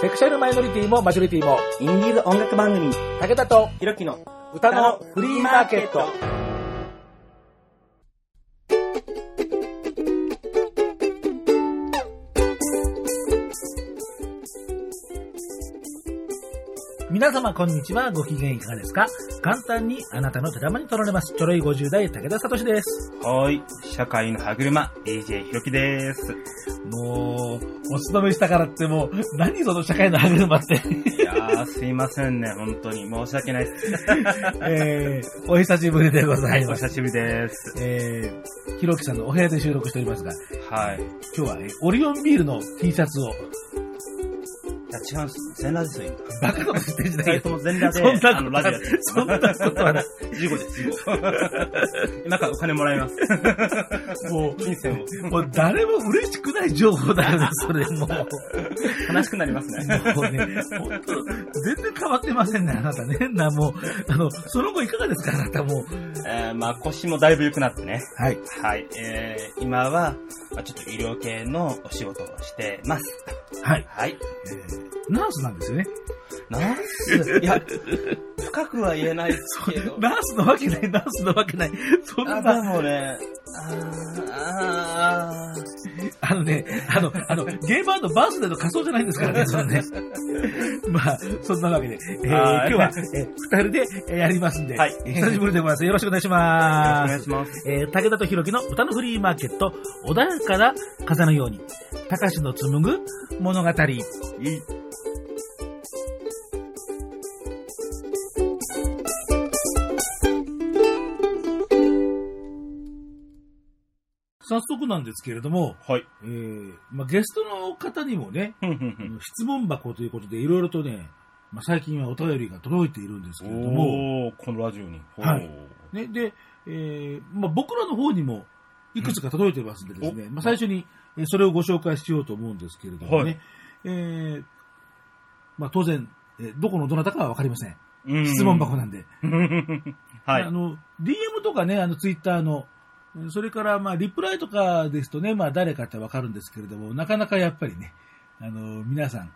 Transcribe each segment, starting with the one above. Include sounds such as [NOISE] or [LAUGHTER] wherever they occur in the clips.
セクシャルマイノリティもマジョリティも、インディーズ音楽番組、武田とひろきの歌のフリーマーケット。皆様こんにちは。ご機嫌いかがですか？簡単にあなたの手玉に取られます。ちょろい50代武田聡です。はーい。社会の歯車、DJ ひろきです。もう、お勤めしたからってもう、何その社会の歯車って。いやー、すいませんね、本当に。申し訳ないです。[LAUGHS] えー、お久しぶりでございます。お久しぶりです。えー、ひろきさんのお部屋で収録しておりますが、はい。い今日は、えーオリオンビールの T シャツを、や、違うんです。全裸ですよ、バカなこと言ってんじゃ今。ないよ二人と。も全裸で、そんなあの、ラジオやってる。そんなことはない。[LAUGHS] 15です、15。[LAUGHS] 今からお金もらいます。[LAUGHS] も金銭を。う、もう誰も嬉しくない情報だよね、それもう。悲しくなりますね。もうね、本当全然変わってませんね、あなたね。な、もう、あの、その後いかがですか、あなたもう。えー、まあ腰もだいぶ良くなってね。はい。はい。えー、今は、まあ、ちょっと医療系のお仕事をしてます。はい。はい。えー it. ナースなんですよね。ナース？いや、深くは言えないですけど。ナースのわけない、ナースのわけない。そんあ、でな、もね、あーああのね、あの、あの、ゲーバーのバースデーの仮装じゃないんですからね、そのね。[LAUGHS] まあ、そんなわけで、えーはい今日は、えー二人でえーやりますんで、はいえー久しぶりでございます。よろしくお願いします。願いします。えー武田とひろきの歌のフリーマーケット、穏やかな風のように、高しの紡ぐ物語。いい。早速なんですけれども、はい。えーまあ、ゲストの方にもね、質問箱ということでいろいろとね、まあ、最近はお便りが届いているんですけれども、このラジオに。はい。ね、で、えーまあ、僕らの方にもいくつか届いてますんでですね、うん。まあ、最初にえーそれをご紹介しようと思うんですけれどもね、はい。えーまあ、当然、えーどこのどなたかはわかりません。質問箱なんで。はい。あ。の、DM とかね、あの、ツイッターの、それから、まあ、リプライとかですとね、まあ、誰かってわかるんですけれども、なかなかやっぱりね、あの、皆さん、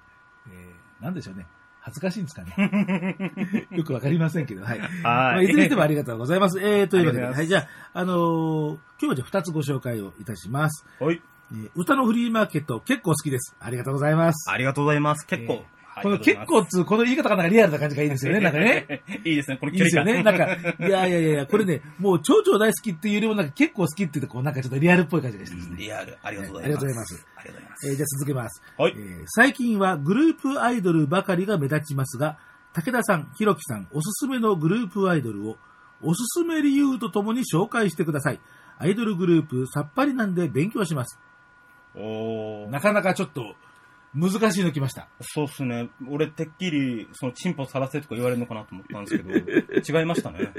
えーなんでしょうね。恥ずかしいんですかね。[LAUGHS] よくわかりませんけど、[LAUGHS] はい。まあ、いずれにしてもありがとうございます。えー、[LAUGHS] というわけで、はい、じゃあ、あのー今日はじゃあ2つご紹介をいたします。はい。えー歌のフリーマーケット、結構好きです。ありがとうございます。ありがとうございます。結構。えこの結構っつう、この言い方がなんかリアルな感じがいいですよね、なんかね。[LAUGHS] いいですね、このいいですよね。なんか、か。いやいやいやこれね、もう超々大好きっていうよりもなんか結構好きって言うと、こうなんかちょっとリアルっぽい感じがしてですね。リアル、ありがとうございます。ありがとうございます。ありがとうございます。えーじゃあ続けます。はいえ。ー最近はグループアイドルばかりが目立ちますが、武田さん、ひろきさん、おすすめのグループアイドルを、おすすめ理由とともに紹介してください。アイドルグループさっぱりなんで勉強します。おー。なかなかちょっと難しいの来ました。そうっすね。俺、てっきり、その、チンポさらせとか言われるのかなと思ったんですけど、[LAUGHS] 違いましたね。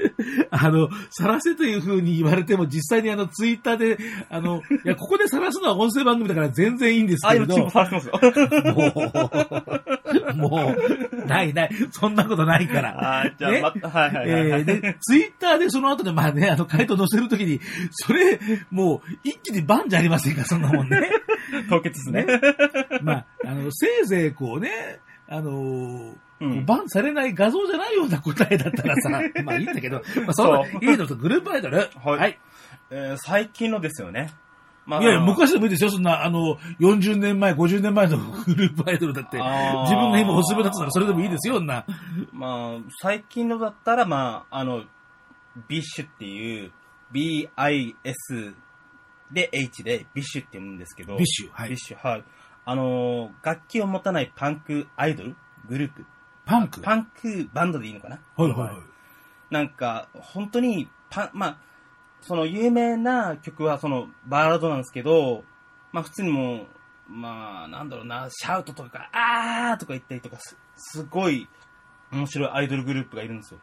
あの、さらせという風に言われても実際にあのツイッターで、あの、いや、ここでさらすのは音声番組だから全然いいんですあ、けれど今チンポ、さらせてますよ。[LAUGHS] もう、ないない、そんなことないから。あーじゃあ、ねまた、はいはいはい。えー、で、ツイッターでその後で、まあね、あの、回答載せるときに、それ、もう、一気にバンじゃありませんか、そんなもんね。凍結ですね。まあ、あの、せいぜいこうね、あのーうんバンされない画像じゃないような答えだったらさ、[LAUGHS] まあいいんだけど、まあそういいのとグループアイドル。はいえー最近のですよね。まいやいや、昔でもいいですよ、そんな、あの、40年前、50年前の [LAUGHS] グループアイドルだって、自分が今おすすめだったらそれでもいいですよ、そんな。まあ、最近のだったら、まあ、あの、BiSH っていう、B-I-S で H で BiSH って言うんですけど、 BiSH はい BiSH、はい。あのー、楽器を持たないパンクアイドル？グループ？パンク？パンクバンドでいいのかな？はいはいはい。なんか、本当に、パン、まあ、その有名な曲はそのバラードなんですけど、まあ普通にもう、まあなんだろうな、シャウトとか、あーとか言ったりとかす、すごい面白いアイドルグループがいるんですよ。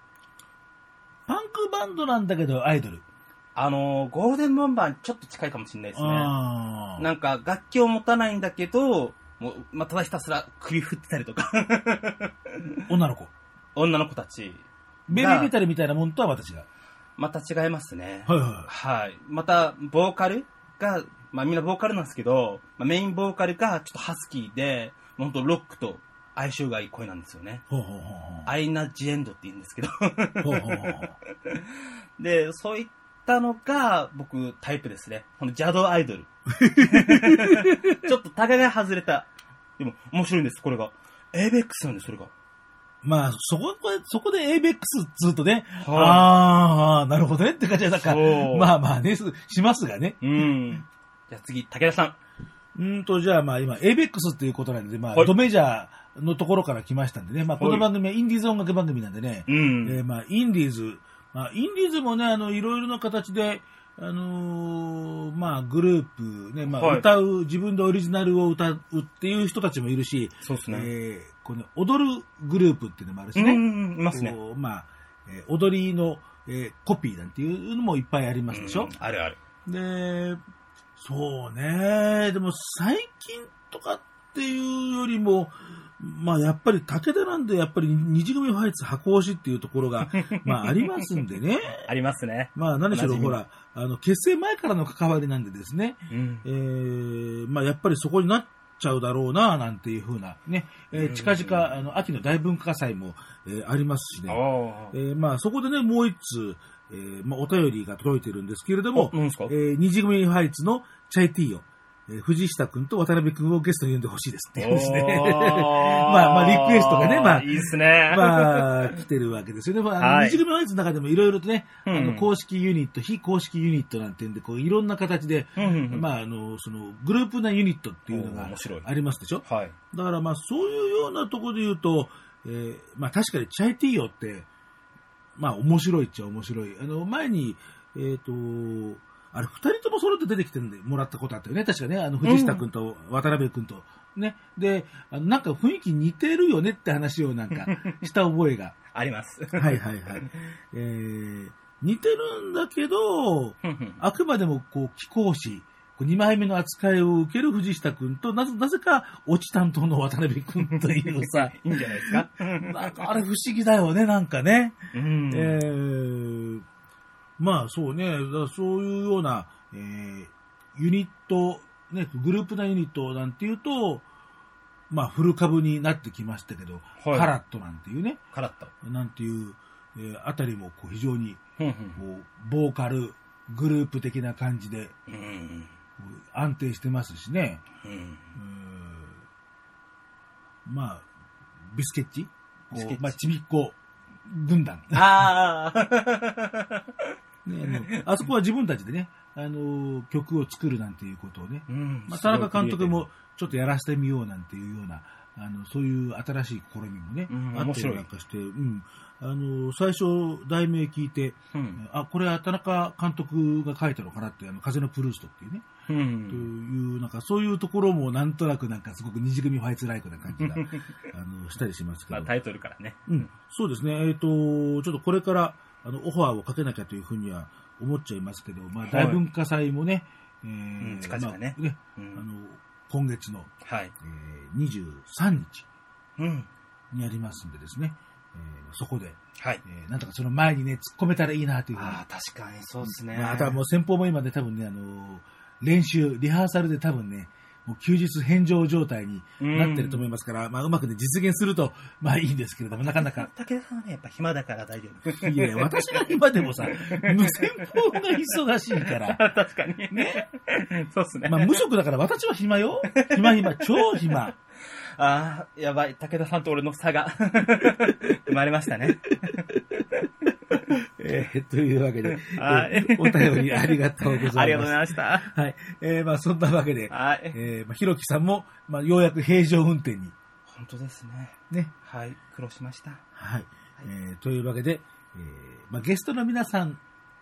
パンクバンドなんだけど、アイドル。あのー、ゴールデンボンバーにちょっと近いかもしれないですね。なんか楽器を持たないんだけど、もう、まあ、ただひたすら首振ってたりとか、女の子。[LAUGHS] 女の子たち、ベビーメタルみたいなもんとはまた違う。また違いますね。はいははい。また、ボーカルが、まあみんなボーカルなんですけど、まあ、メインボーカルがちょっとハスキーで、ほんとロックと相性がいい声なんですよね。ほうほうほうほう。アイナ・ジ・エンドって言うんですけど。ほうほうほうほう。[LAUGHS] で、そういったのが僕タイプですね。この邪道アイドル。[LAUGHS] ちょっとタガが外れた。でも面白いんです、これが。ABEX なんです、それが。まあ、そこ、そこで ABEX ずっとね、はああ、なるほどねって感じで、なんかまあまあね、すしますがね。うん。じゃあ次、武田さん。うーんと、じゃあまあ今、ABEX っていうことなんで、まあ、はいドメジャーのところから来ましたんでね、まあこの番組はインディーズ音楽番組なんでね、うん。えーまあ、インディーズ、まあ、インディーズもね、あの、いろいろな形で、あのーまあ、グループ、ね、まあ、はい歌う、自分でオリジナルを歌うっていう人たちもいるし、そうですね。えーこの踊るグループっていうのもあるしね、うん、いますね。まあ、えー踊りの、えーコピーなんていうのもいっぱいありますでしょ？うん。あるある。で、そうね、でも最近とかっていうよりも、まあやっぱり武田なんでやっぱり二次組ファイツ箱押しっていうところが、[LAUGHS] まあありますんでね。ありますね。まあ何しろほら、あの結成前からの関わりなんでですね、うん。えーまあやっぱりそこになっちゃうだろうな、なんていうふうなね、えー近々あの秋の大文化祭も、えーありますしね。あえーまあそこでね、もう一通、えーまあお便りが届いてるんですけれどもえー、二次組ファイツのチャイティーを、えー藤下くんと渡辺くんをゲストに呼んでほしいですってですね。[LAUGHS] まあまあリクエストがねまあいいですね。[LAUGHS] まあ、来てるわけですよね。まあ、はい二次組ファイツの中でもいろいろとね、うんあの公式ユニット、非公式ユニットなんていうんで、こういろんな形で、うんうんうんまあ、あの、その、グループなユニットっていうのがありますでしょ？はい。だからまあ、そういうようなところで言うと、えーまあ確かにチャイティーヨって、まあ面白いっちゃ面白い。あの、前に、えっ、と、あれ、二人とも揃って出てきてもらったことあったよね。確かね、あの、藤下くんと渡辺くんと。ね。で、あのなんか雰囲気似てるよねって話をなんか [LAUGHS] した覚えが。あります。はいはいはい。[LAUGHS] えー、似てるんだけど、あくまでもこう、貴公子、2枚目の扱いを受ける藤下くんと、なぜ、なぜか、落ち担当の渡辺くんというさ、[LAUGHS] いいんじゃないですか。なんかあれ不思議だよね、なんかね。うん。えー、まあそうね、そういうような、えー、ユニット、ね、グループなユニットなんていうと、まあフル株になってきましたけど、はいカラットなんていうね、カラッと。なんていう、えーあたりもこう非常にこうボーカル、グループ的な感じで安定してますしね。うん。まあ、ビスケッチ？ビスケッチまあ、ちびっこ軍団。ああ。ね、あそこは自分たちでね、あのー曲を作るなんていうことをね、うんまあ、田中監督もちょっとやらせてみようなんていうような、あのそういう新しい試みもね、うんあったりなんかして、うん、あのー最初、題名聞いて、うん。あ、これは田中監督が書いたのかなって、あの、風のプルーストっていうね、う。というんなんかそういうところもなんとなくなんかすごく二次組ファイツライクな感じが、[LAUGHS] あの、したりしますけど。まあタイトルからね。うん、そうですね。えっ、と、ちょっとこれから、あの、オファーをかけなきゃというふうには思っちゃいますけど、まあ、はい大文化祭もね、えうんー近々ねまあうんあの、今月の、はい。えー、23日うん。にありますんでですね、えーそこで、はい。えーなんとかその前にね、突っ込めたらいいなというふうに。ああ、確かにそうですね。まあ、あとはもう先方も今ね、多分ね、あの、練習、リハーサルで多分ね、もう休日返上状態になってると思いますから、まあ、うまくね、実現すると、まあいいんですけれども、なかなか。武田さんはね、やっぱ暇だから大丈夫。いやいや、私が今でもさ、無先方が忙しいから。[LAUGHS] 確かに。ね。そうっすね。まあ無職だから私は暇よ。暇暇、超暇。[LAUGHS] ああ、やばい。武田さんと俺の差が [LAUGHS] 生まれましたね。えーというわけで、[LAUGHS] はいえーお便りありがとうございます。ありがとうございました。はい。えーまあそんなわけで、はい。えーまあひろきさんも、まあようやく平常運転に、本当ですね。ね。はい。苦労しました。はい。えーというわけで、えーまあゲストの皆さん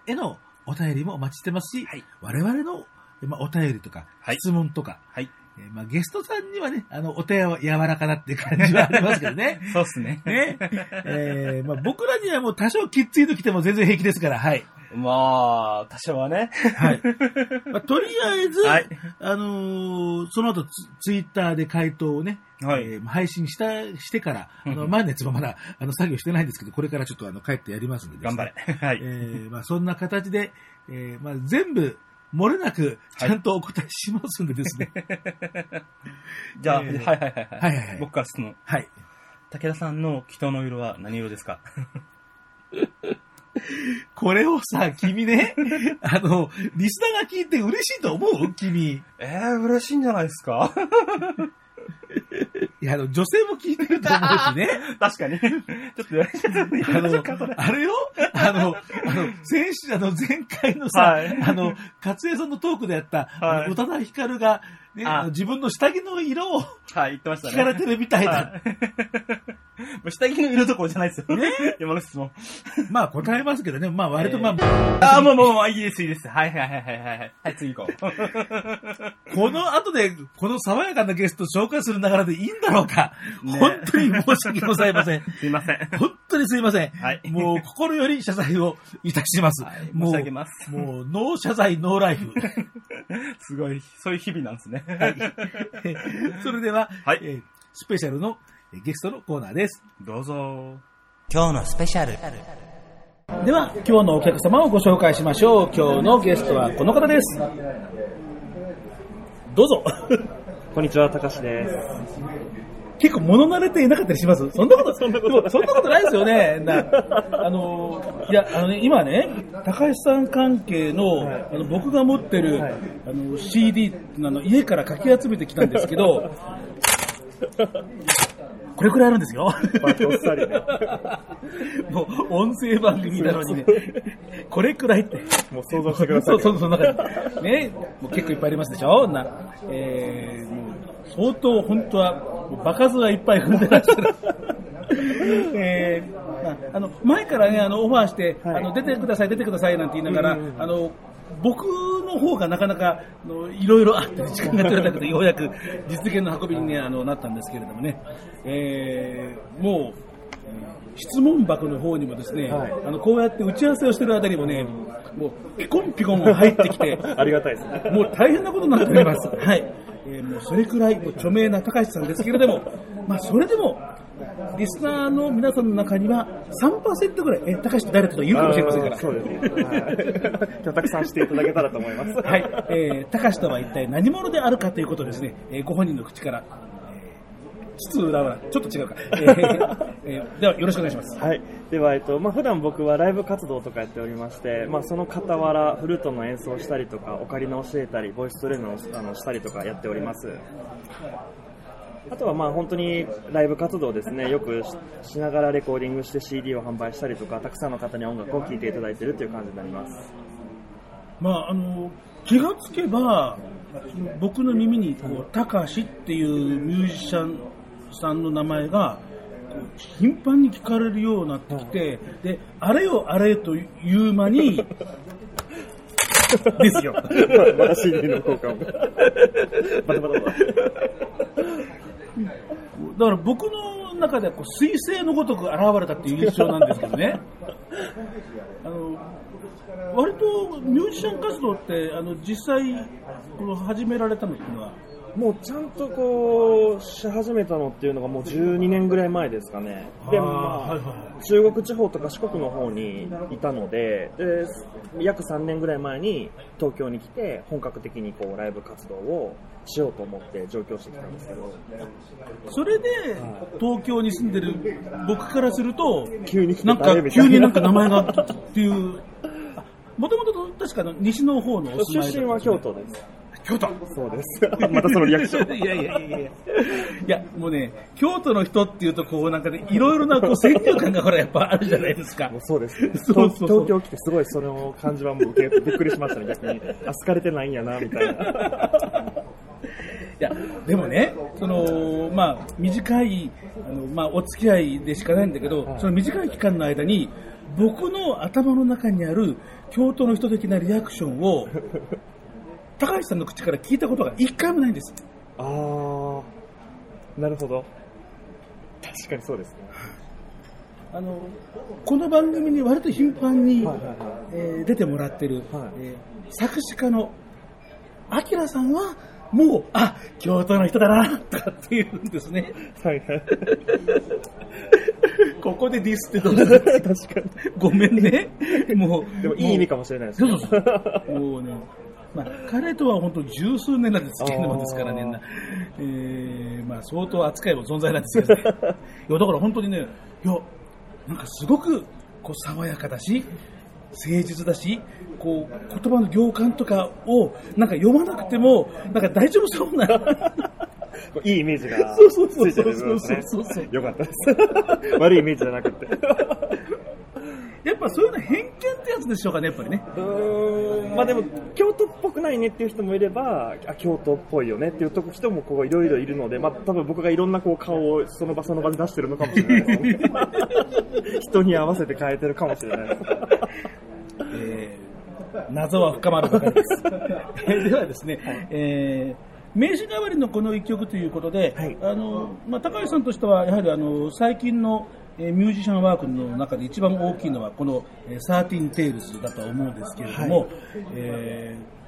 へのお便りもお待ちしてますし、はい我々の、まあ、お便りとか、はい質問とか、はい。えーまあ、ゲストさんにはね、あの、お手は柔らかなっていう感じはありますけどね。[LAUGHS] そうっすね。ね。えーまあ、僕らにはもう多少きっついときても全然平気ですから、はい。まあ、多少はね。はい。まあ、とりあえず、はいあのーその後ツツイッターで回答をね、はいえー配信した、してから、あの、やつもまだ、あの、作業してないんですけど、これからちょっとあの、帰ってやりますんでね頑張れ。はい。えーまあ、そんな形で、えーまあ、全部、漏れなく、ちゃんとお答えしますんでですね。[LAUGHS] じゃあ、えーはいはいはい。はいはいはい僕から質問。はい。武田さんの人の色は何色ですか？[LAUGHS] これをさ、君ね、[LAUGHS] あの、リスナーが聞いて嬉しいと思う？君。えー、嬉しいんじゃないですか？いや、あの、女性も聞いてると思うしね。確かに。ちょっとあの、あれよ？あの、あの、先週、あの、前回のさ、はいあの、勝江さんのトークでやった、はい宇多田ヒカルが、ね、自分の下着の色をはい、言ってましたね。聞かれてるみたいだ。はい [LAUGHS] 下着の色どころじゃないですよ。ね今の質問。まあ答えますけどね、まあ割とまあ、あー、もうもうもう、いいです、いいです。はいはいはいはいはいはい。はい、次行こう。[LAUGHS] この後で、この爽やかなゲスト紹介する流れでいいんだろうか。ね本当に申し訳ございません。[LAUGHS] すいません。本当にすいません。はいもう心より謝罪をいたします。はい申し上げますもう、ノー謝罪、ノーライフ。[LAUGHS] すごい、そういう日々なんですね。[LAUGHS] それでは、はいえースペシャルのえーゲストのコーナーです。どうぞ。今日のスペシャルでは、今日のお客様をご紹介しましょう。今日のゲストはこの方です。どうぞ。[LAUGHS] こんにちは、たかしです。結構物慣れていなかったりします？そんなこと、そんなこと、そんなことないですよね。なあの、いや、あのね、今ね、高橋さん関係の、あの僕が持ってる、はいあの CD あの家からかき集めてきたんですけど、これくらいあるんですよ。[LAUGHS] もう音声番組なのにね、これくらいって。もう想像してください。そうそう、その中に。ね、もう結構いっぱいありますでしょ？な、えー、もう相当本当は、場数はいっぱい踏んでらっしゃる。[LAUGHS] えーまあ、あの前からねあのオファーして、はいあの出てください出てくださいなんて言いながら、うんうんうんあの僕の方がなかなかあのいろいろあって時間が取れなくて [LAUGHS] ようやく実現の運びに、ね、あのなったんですけれどもね、えーもうえー質問箱の方にもですね、はいあのこうやって打ち合わせをしてるあたりもねもうピコンピコン入ってきて [LAUGHS] ありがたいですね。もう大変なことになっております。はい。えーもうそれくらい著名な高橋さんですけれども、[LAUGHS] まあそれでも、リスナーの皆さんの中には3%ぐらい、え、高橋って誰って人いるかもしれませんから。そうですね。はい。今日たくさんしていただけたらと思います。はい。えー、高橋とは一体何者であるかということをですね、えーご本人の口から、えー、ちょっと違うか。[LAUGHS] えーえーではよろしくお願いします。はい。では、えっと、まあ、普段僕はライブ活動とかやっておりまして、まあ、その傍ら、フルートの演奏をしたりとか、オカリナを教えたり、ボイストレーナーをあのしたりとかやっております。あとはまあ本当にライブ活動ですね、よくししながらレコーディングして CD を販売したりとか、たくさんの方に音楽を聴いていただいているという感じになります。まあ、あの気がつけば僕の耳にこう「たかし」っていうミュージシャンさんの名前が頻繁に聞かれるようになってきて、であれよあれという間に [LAUGHS] ですよ。まだ CD の効果も。バタバタバタ。だから僕の中ではこう彗星のごとく現れたっていう印象なんですけどね。[LAUGHS] あの割とミュージシャン活動ってあの実際この始められたのっていうのはもうちゃんとこう、し始めたのっていうのがもう12年ぐらい前ですかね。で、まあ、中国地方とか四国の方にいたので、で、約3年ぐらい前に東京に来て、本格的にこう、ライブ活動をしようと思って上京してきたんですけど、それで東京に住んでる僕からすると急になんか急になんか名前がっていうもともと確かの西の方のお住まい出身は京都です。京都そうです。[LAUGHS] またそのリアクション。[LAUGHS] いやいやいやいやいやもうね京都の人っていうとこうなんかねいろいろなこう先入観がほらやっぱあるじゃないですかもうそうですね。そうそう東京来てすごいその感じはもう受けびっくりしましたね、逆に。あ、好かれてないんやな、みたいな。いや、でもね、その、まあ、短い、あの、まあ、お付き合いでしかないんだけど、その短い期間の間に、僕の頭の中にある京都の人的なリアクションを、[LAUGHS] 高橋さんの口から聞いたことが一回もないんです。あー、なるほど。確かにそうですね。あの、この番組に割と頻繁に、はいはいはいえー出てもらってる、はいえー作詞家の、アキラさんは、もう、あ、京都の人だな、とかって言うんですね。はいはい。[LAUGHS] ここでディスってどうだ [LAUGHS] 確かに。ごめんね。[LAUGHS] もう。でもいい意味かもしれないですね。そうそうそう。もうね、まあ、彼とは本当十数年なんですけれどもですからね、えー、まあ、相当扱いも存在なんですけどね。[LAUGHS] いや、だから本当にね、いや、なんかすごく、こう、爽やかだし、誠実だし、こう、言葉の行間とかを、なんか読まなくても、なんか大丈夫そうな。[LAUGHS] いいイメージがついてる部分ですねそうそうそう。よかったです。[LAUGHS] 悪いイメージじゃなくて。やっぱそういうの偏見ってやつでしょうかね、やっぱりね。うーんまあでも、京都っぽくないねっていう人もいれば、あ京都っぽいよねっていう人もこういろいろいるので、まあ多分僕がいろんなこう顔をその場その場で出してるのかもしれないですね。[LAUGHS] 人に合わせて変えてるかもしれないです。えー謎は深まるばかりです。[LAUGHS] ではですね、えー名刺代わりのこの一曲ということで、はいあのまあ、高橋さんとしては、やはりあの最近の、えーミュージシャンワークの中で一番大きいのは、この、えー、13 Tales だとは思うんですけれども、はいえー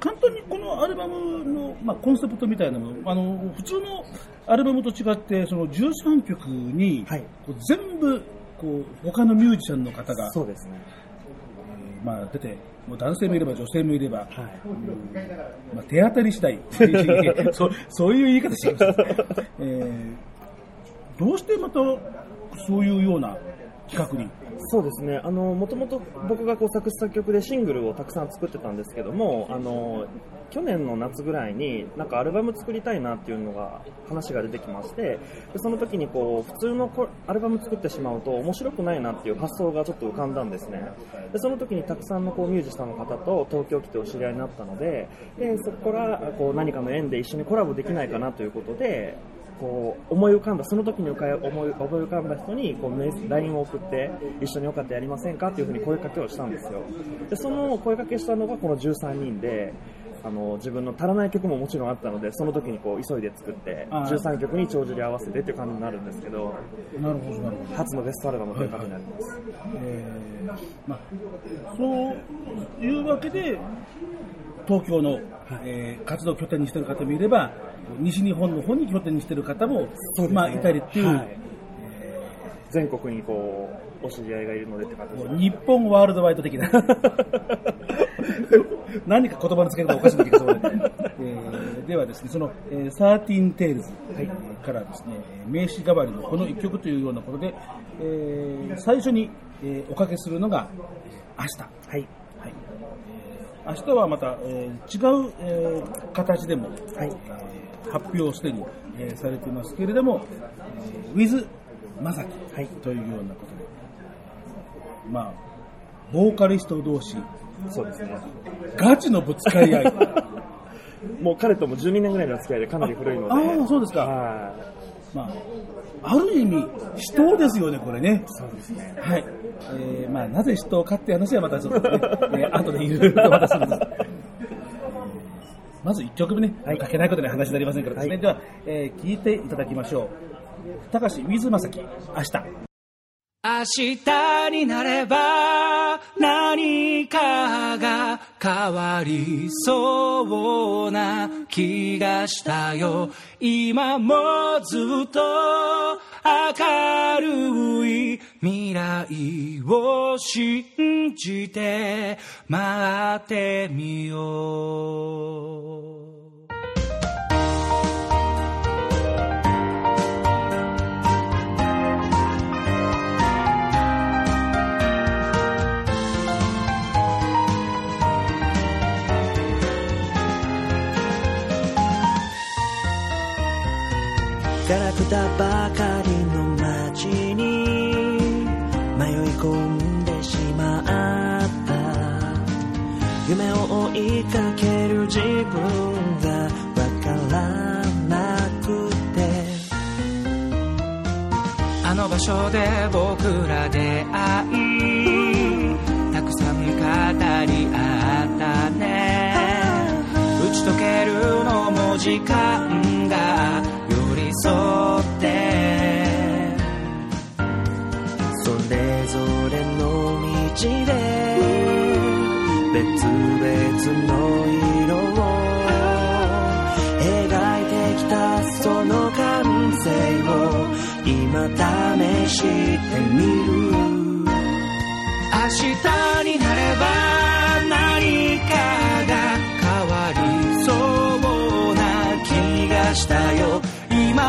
簡単にこのアルバムの、まあ、コンセプトみたいなのもあの普通のアルバムと違ってその13曲に、はいこう全部こう他のミュージシャンの方がそうですね。えーまあ、出て、もう男性もいれば女性もいれば、はい。まあ、手当たり次第 [LAUGHS] そうそういう言い方してました、えーどうしてまたそういうような企画に、そうですね、あのもともと僕がこう作詞作曲でシングルをたくさん作ってたんですけども、あの去年の夏ぐらいになんかアルバム作りたいなっていうのが話が出てきまして、でその時にこう普通のアルバム作ってしまうと面白くないなっていう発想がちょっと浮かんだんですね。でその時にたくさんのこうミュージシャンの方と東京来てお知り合いになったので、でそこからこう何かの縁で一緒にコラボできないかなということで。こう思い浮かんだその時に思い思い浮かんだ人にこう LINE を送って一緒によかったらやりませんかっていうふうに声かけをしたんですよ。でその声かけしたのがこの13人であの自分の足らない曲ももちろんあったのでその時にこう急いで作ってあー13曲に帳尻合わせてっていう感じになるんですけどなるほど、なるほど。初のベストアルバムという感じになります。えーまあ、そういうわけで、東京の、えー活動拠点にしている方もいれば、西日本の方に拠点にしている方も、ね。まあ、いたりっていう、はい。全国にこうお知り合いがいるのでって感じ日本ワールドワイド的な。[LAUGHS] 何か言葉の付け方おかしいんだけど、それえーではですね、その、えー、13 Tales からですね、名詞代わりのこの一曲というようなことで、えー最初に、えーおかけするのが、えー明日。はい。はい。えー明日はまた、えー違う、えー形でも、はい。えー発表すでに、えーされていますけれども、えー With まさきはい。というようなこまあ、ボーカリスト同士、そうですねガチのぶつかり合い。[LAUGHS] もう彼とも12年ぐらいの付き合いでかなり古いのでああ、そうですか。はまあ、ある意味、死闘ですよね、これね。いそうですねはい。えーまあ、なぜ死闘かって話はまたちょっとね、[LAUGHS] えー後でいろいろとまたするんです。えーまず1曲目ね、はいかけないことには話になりませんからですね。はいでは、えー聞いていただきましょう。高橋まさき、明日。明日になれば何かが変わりそうな気がしたよ。今もずっと明るい未来を信じて待ってみよう。ガラクタばかりの街に迷い込んでしまった。夢を追いかける自分がわからなくて。あの場所で僕ら出会いたくさん語り合ったね。打ち解けるのも時間がそれぞれの道で別々の色を描いてきたその感性を今試してみる。明日になれば何かが変わりそうな気がしたよ。明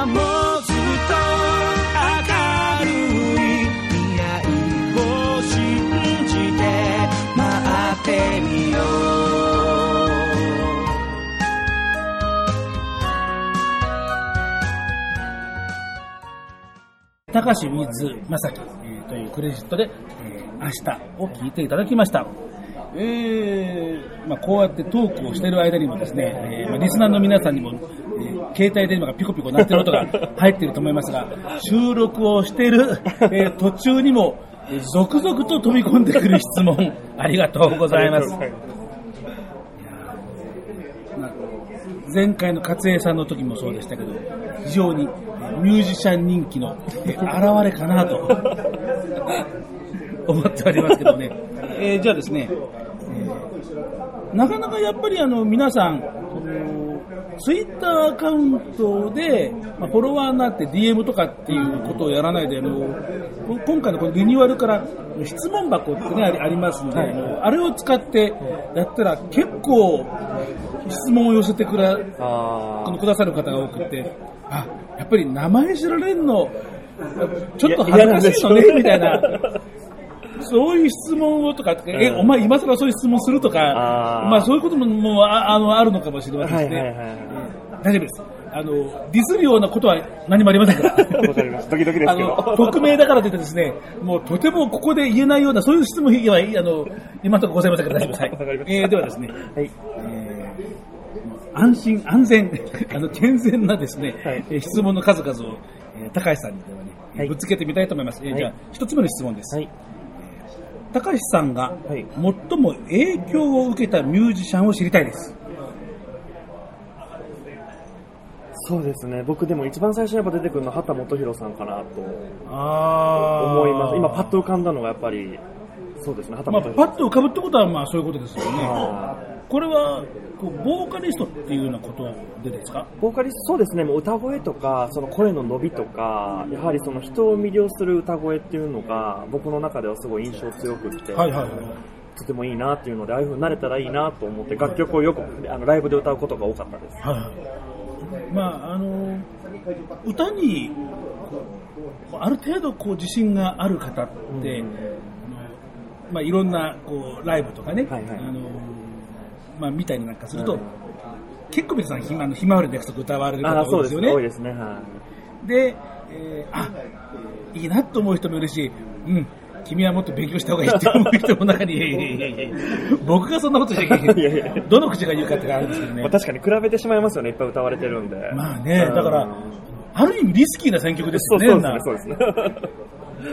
るい未来を信じて待ってみよう高橋ウィズ正樹、えーというクレジットで、えー明日を聞いていただきました。えーまあ、こうやってトークをしている間にもですね、えー、リスナーの皆さんにも、携帯電話がピコピコ鳴ってる音が入っていると思いますが、[LAUGHS] 収録をしている、えー途中にも、えー続々と飛び込んでくる質問、ありがとうございます。まあ前回の勝栄さんの時もそうでしたけど、非常にえーミュージシャン人気のえー現れかなと [LAUGHS] 思っておりますけどね。[LAUGHS] えーじゃあですね、えーなかなかやっぱりあの皆さん、ツイッターアカウントで、まあ、フォロワーになって DM とかっていうことをやらないで、あのこ今回のこのリニューアルから質問箱ってね、ありますんで、あのあれを使ってやったら結構質問を寄せてくらあこのくださる方が多くて、あ、やっぱり名前知られるの、ちょっと恥ずかしいのね、みたいな。そういう質問をとか、え、うんお前今更そういう質問するとか、まあそういうことももうああのあるのかもしれませんしね。大丈夫です。あの、ディスるようなことは何もありませんから。あ。わかります。ドキドキですあけど。の、匿名だからといってですね、もうとてもここで言えないような、そういう質問は、あの、今のところございませんから大丈夫です。はいえーではですね、はい。えー安心、安全、[LAUGHS] あの、健全なですね、はいえー質問の数々を、えー高橋さんにね、ぶつけてみたいと思います。えーはいじゃあ、一つ目の質問です。はい。高橋さんがはい最も影響を受けたミュージシャンを知りたいです。そうですね。僕でも一番最初にやっぱ出てくるのは畑基博さんかなとあ思います。今パッと浮かんだのがやっぱり、そうですね。畑まあ、基博パッと浮かぶってことは、まあ、そういうことですよね。あこれは、こうボーカリストっていうようなことでですか？ーボーカリスト、そうですね。もう歌声とか、その声の伸びとか、やはりその人を魅了する歌声っていうのが、僕の中ではすごい印象強くって、はいはいはい。とてもいいなっていうので、ああいう風になれたらいいなと思って、楽曲をよくあのライブで歌うことが多かったです。はいはい。まあ、あの、歌に、ある程度こう自信がある方って、うんまあ、いろんなこうライブとかね、はいはいあのまあ、見たりなんかすると、はい結構皆さんひまあのひまわりの約束歌われる方ああ、そうですすね。多いでよね。多いですね。はで、えーあ、いいなと思う人もいるし、うん、君はもっと勉強した方がいいって思う人も中に、僕がそんなことしちゃいけないどの口が言うかってあるんですけどい。ねまあ、。確かに比べてしまいますよね。いっぱい歌われてるんで。まあね、うんだから、ある意味リスキーな選曲ですよね、そうですね。なそうで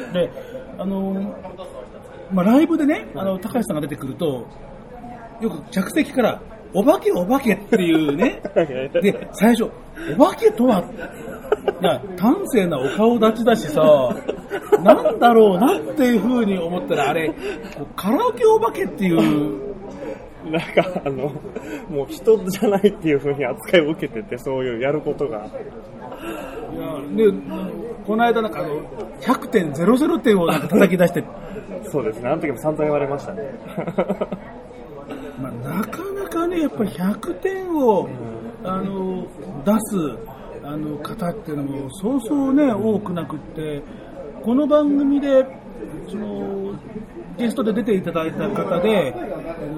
すね。で、あの、まあ、ライブでね、あの、高橋さんが出てくると、よく客席から、お化けお化けっていうね、[LAUGHS] で、最初、お化けとは、いや、端正なお顔立ちだしさ、なんだろうなっていう風に思ったら、あれ、カラオケお化けっていう、なんか、あの、もう人じゃないっていう風に扱いを受けてて、そういうやることが。いやで、この間なんかあの、100点、00点をなんか叩き出して、そうですね。あの時も散々言われましたね。まあ、なかなかね、やっぱり100点を、あの出すあの方っていうのもそうそうね、多くなくって、この番組で、そのゲストで出ていただいた方で、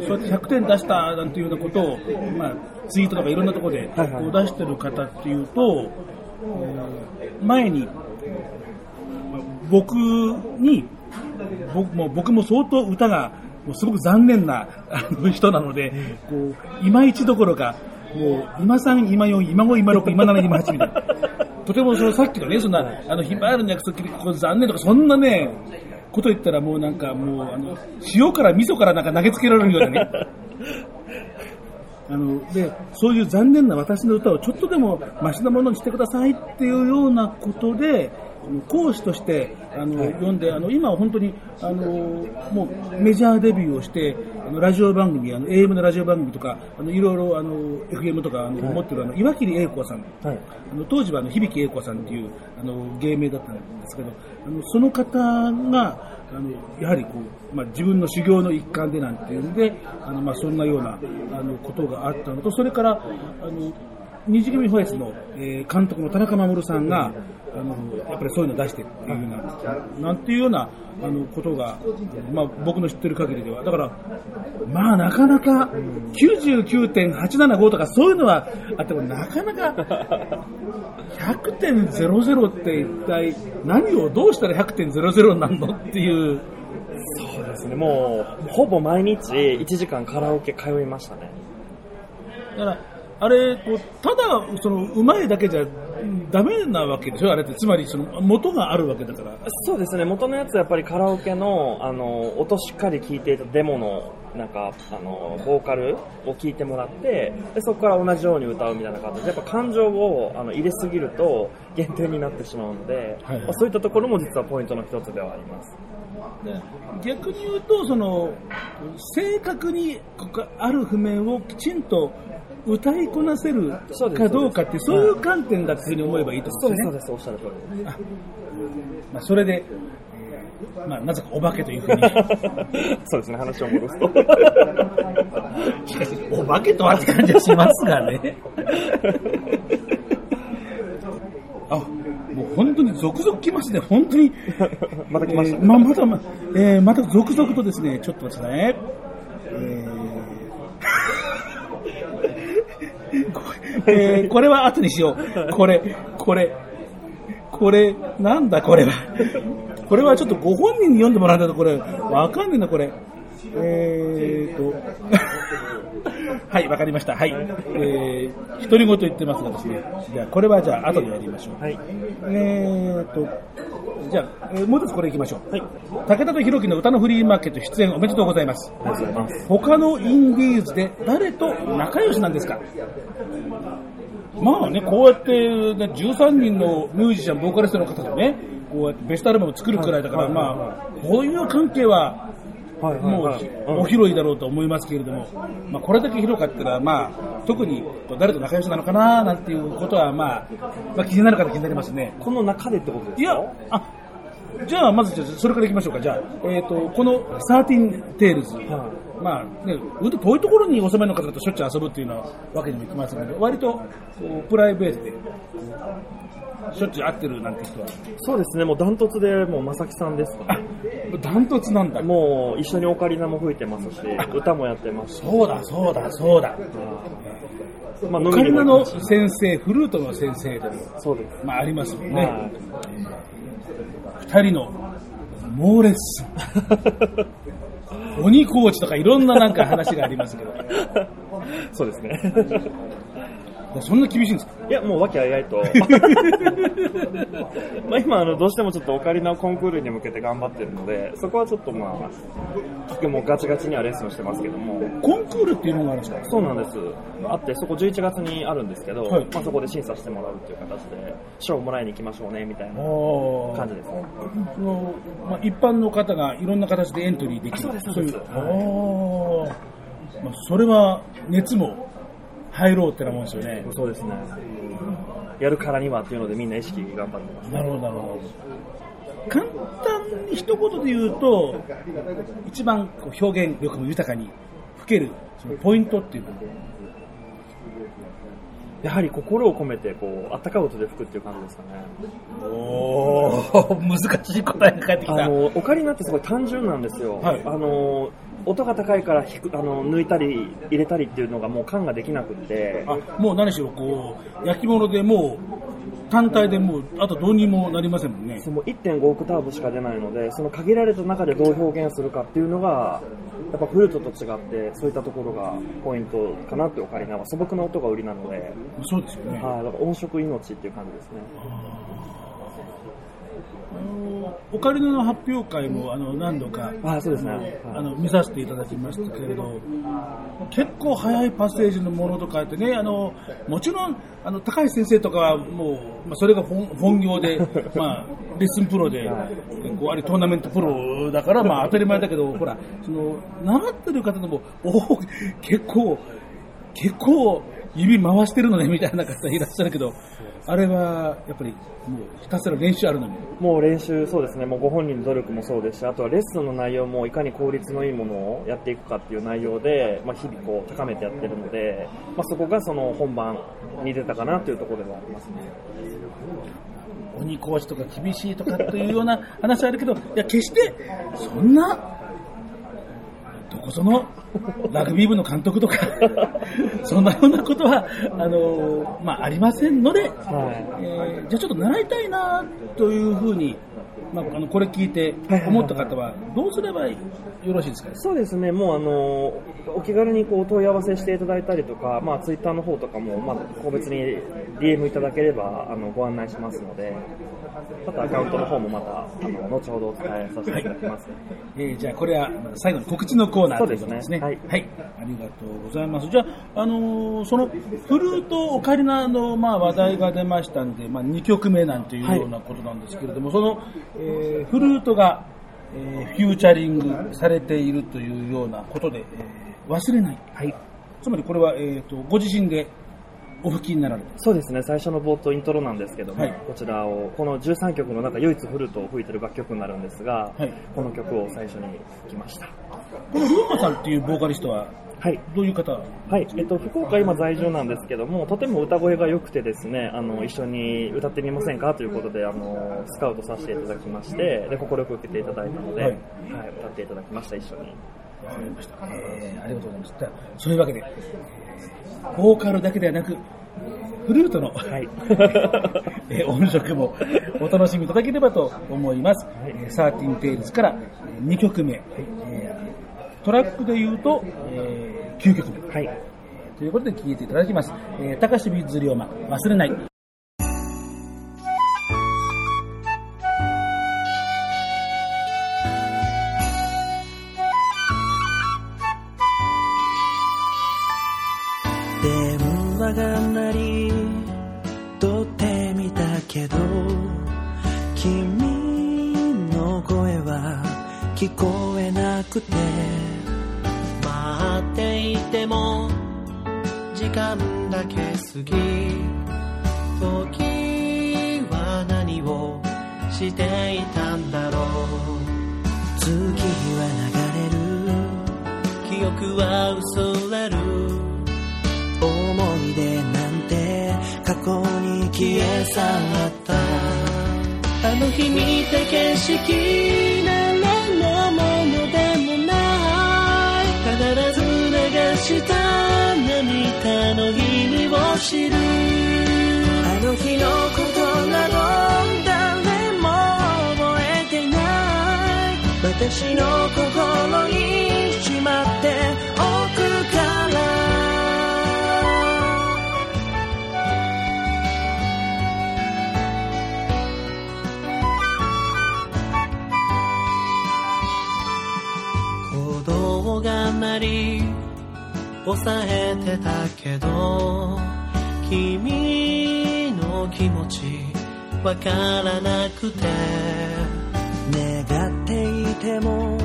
そうやって100点出したなんていうようなことを、まあ、ツイートとかいろんなところで出してる方っていうと、えー前に、僕に、僕も僕も相当歌がもうすごく残念な [LAUGHS] 人なので、こう今一どころか、もう今3、今4、今5、今6、今7、今8みたいな。[LAUGHS] とてもそのさっきのね、そんな、あの、ひまわりの約束、こう残念とか、そんなね、こと言ったらもうなんかもう、あの、塩から味噌からなんか投げつけられるようなね。[LAUGHS] あの、で、そういう残念な私の歌をちょっとでもマシなものにしてくださいっていうようなことで、講師として、あの、読んで、あの、今は本当に、あの、もうメジャーデビューをして、あの、ラジオ番組、あの、AM のラジオ番組とか、あの、いろいろ、あの、FM とか、あの、持ってる、あの、岩切栄子さん。はい。あの当時はあの響英子さんっていうあの芸名だったんですけど、あのその方があのやはりこう、まあ、自分の修行の一環でなんていうんで、あのまあ、そんなようなあのことがあったのと、それからあの二次組フォレスの、えー監督の田中守さんが、あの、やっぱりそういうの出してっていうような、なんていうような、あの、ことが、まあ、僕の知ってる限りでは。だから、まあ、なかなか、99.875とかそういうのはあっても、なかなか、100.00って一体何をどうしたら100.00になるのっていう、そうですね、もう、ほぼ毎日1時間カラオケ通いましたね。だから、あれ、こうただ、その、うまいだけじゃダメなわけでしょ？あれって。つまり、その、元があるわけだから。そうですね、元のやつはやっぱりカラオケの、あの、音しっかり聴いていたデモの、なんか、あの、ボーカルを聴いてもらって、で、そこから同じように歌うみたいな感じで、やっぱ感情をあの入れすぎると減点になってしまうので、はいはいまあ、そういったところも実はポイントの一つではあります。で逆に言うと、その、正確にここある譜面をきちんと歌いこなせるそうですかどうかって、そそううですいう観点だっていうふうに思えばいいと思そううんです、ですね。そうです、おっしゃる通りです。まあ、それで、えーまあ、なぜかお化けというふうに。[LAUGHS] そうですね、話を戻すと。[LAUGHS] しかし、お化けとはって感じはしますがね。[LAUGHS] あ、もう本当に続々来ますね、本当に。また来ましたえーままた、まえーまた続々とですね、ちょっと待ってくださいね。えーこれえーこれは後にしよう。これ、これ、これ、なんだこれは。これはちょっとご本人に読んでもらわないとこれ、わかんねえな、これ。えーと、[LAUGHS] はい、わかりました。はい。えー、独り言言ってますがですね。じゃあ、これはじゃあ、後でやりましょう。はい。えーと、じゃあ、えーもう一つこれいきましょう。はい。武田と弘樹の歌のフリーマーケット出演おめでとうございます。ありがとうございます。他のインディーズで誰と仲良しなんですか？まあね、こうやって、ね、13人のミュージシャン、ボーカリストの方でね、こうやってベストアルバムを作るくらいだから、はいまあ、こういう関係は、はいはいもうはいお広いだろうと思いますけれども、まあ、これだけ広かったら、まあ、特にこう誰と仲良しなのかななんていうことは、まあ、まあ、気になる方気になりますね。この中でってことですか？いや、あ、じゃあ、まずじゃあ、それからいきましょうか。じゃあ、えっ、と、この13 Tales。はまあ、ね、うんと遠いところにお住まいの方としょっちゅう遊ぶっていうのはわけにもいきませんので、割と、こうプライベートで、しょっちゅう会ってるなんて人は、そうですね、もうダントツでもう正木さんですかね。ダントツなんだ。もう一緒にオカリナも吹いてますし、歌もやってますし、そうだ、そうだ、そうだ。まあ、飲カリナの先生、フルートの先生でも、そうです。まあ、ありますよはね。二人の猛レッスン。鬼コーチとかいろんななんか話がありますけど、い [LAUGHS] そうですね。そんな厳しいんですか？いや、もう和気あいあいと。[LAUGHS] まあ今、あの、どうしてもちょっとオカリナコンクールに向けて頑張ってるので、そこはちょっとまあ、結局もうガチガチにはレッスンしてますけども、コンクールっていうのがあるんですか？そうなんです。あって、そこ11月にあるんですけど、はい。まあそこで審査してもらうっていう形で、賞をもらいに行きましょうね、みたいなあ感じです。そのまあ、一般の方がいろんな形でエントリーできる。そうですそうです。あー。まあ、それは熱も入ろうってなもんですよねそうですね。やるからにはっていうのでみんな意識頑張ってます。なるほどなるほど簡単に一言で言うと一番こう表現力も豊かに吹けるそのポイントっていうのはやはり心を込めて、こう、あったかい音で吹くっていう感じですかね。おー [LAUGHS] 難しい答えが返ってきたあの、オカリナってすごい単純なんですよ。はいあの、音が高いから弾く、あの、抜いたり入れたりっていうのがもう感ができなくって、あもう何しろこう焼き物でもう単体でもうあとどうにもなりませんもんね。その1.5オクターブしか出ないので、その限られた中でどう表現するかっていうのが、やっぱフルートと違って、そういったところがポイントかなってオカリナは素朴な音が売りなので、そうですよね。はい、だから音色命っていう感じですね。あのオカリナの発表会もあの何度かあそうですね。はいあの見させていただきましたけれど結構早いパッセージのものとかってねあのもちろんあの高橋先生とかはもう、まあ、それが本本業で、[LAUGHS] まあ、レッスンプロでこうあれトーナメントプロだから、まあ、当たり前だけど [LAUGHS] ほらその習ってる方でもおお結構結構指回してるのねみたいな方いらっしゃるけど、あれはやっぱりもうひたすら練習あるのに。もう練習、そうですね、もうご本人の努力もそうですし、あとはレッスンの内容もいかに効率のいいものをやっていくかっていう内容で、まあ、日々こう高めてやってるので、まあ、そこがその本番に出たかなというところではありますね。鬼講師とか厳しいとかというような話はあるけど、いや、決して、そんな、どこその、ラグビー部の監督とか、[LAUGHS] そんなようなことは、あの、まあ、ありませんので、はい。えーじゃあちょっと習いたいな、というふうに、まあ、あの、これ聞いて思った方は、どうすればよろしいですか？ね。そうですね、もうあのお気軽にこう問い合わせしていただいたりとか、まあ、ツイッターの方とかも、まあ、個別に DM いただければあのご案内しますので、またアカウントの方もまたあの後ほどお伝えさせていただきます。えーじゃあこれは最後に告知のコーナーということですね。すねはいありがとうございます。じゃあ、あのーそのフルートオカリナの、まあ、話題が出ましたんで、まあ、2曲目なんていうようなことなんですけれども、その、えーフルートが、えーフューチャリングされているというようなことで、えー忘れない。はい。つまりこれは、えー、とご自身でお吹きになられてそうですね、最初の冒頭イントロなんですけども、はいこちらを、この13曲の中唯一フルートを吹いてる楽曲になるんですが、はいこの曲を最初に吹きました。このルーマさんっていうボーカリストははい。どういう方？はい、えっと、福岡今在住なんですけども、とても歌声が良くてですね、あの、一緒に歌ってみませんか？ということで、あの、スカウトさせていただきまして、で、快く受けていただいたので、ははいい、歌っていただきました、一緒に。わかりました。えーありがとうございました。そういうわけで、えーボーカルだけではなく、フルートの、はい。[LAUGHS] えー音色もお楽しみいただければと思います。えー、 Thirteen Tales から2曲目、えートラックで言うと、え9曲目。はい。ということで聴いていただきます。えー、高橋ビッズ龍馬、忘れない。けど君の声は聞こえなくて待っていても時間だけ過ぎ時は何をしていたんだろう月日は流れる記憶は薄れるて過去に消え去った。あの日見た景色誰のものでもない。必ず流した涙の意味を知る。あの日のことなど誰も覚えてない。私の心抑えてたけど君の気持ちわからなくて。願っていても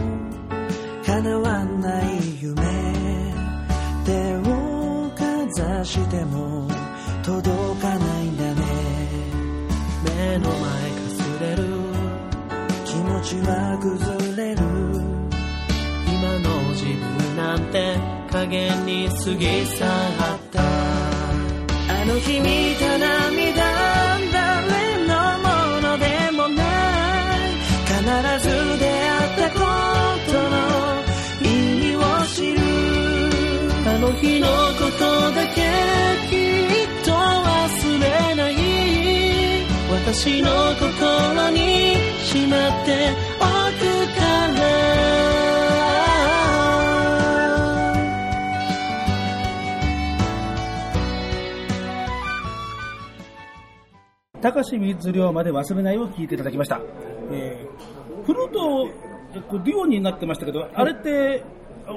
叶わない夢。手をかざしても届かないんだね。目の前かすれる。気持ちは崩れる。今の自分なんて影に過ぎ去った。あの日見た涙誰のものでもない必ず出会ったことの意味を知るあの日のことだけきっと忘れない。私の心にしまって高橋水龍まで忘れないを聞いていただきました。えー、フルート、えこうデュオになってましたけど、あれって、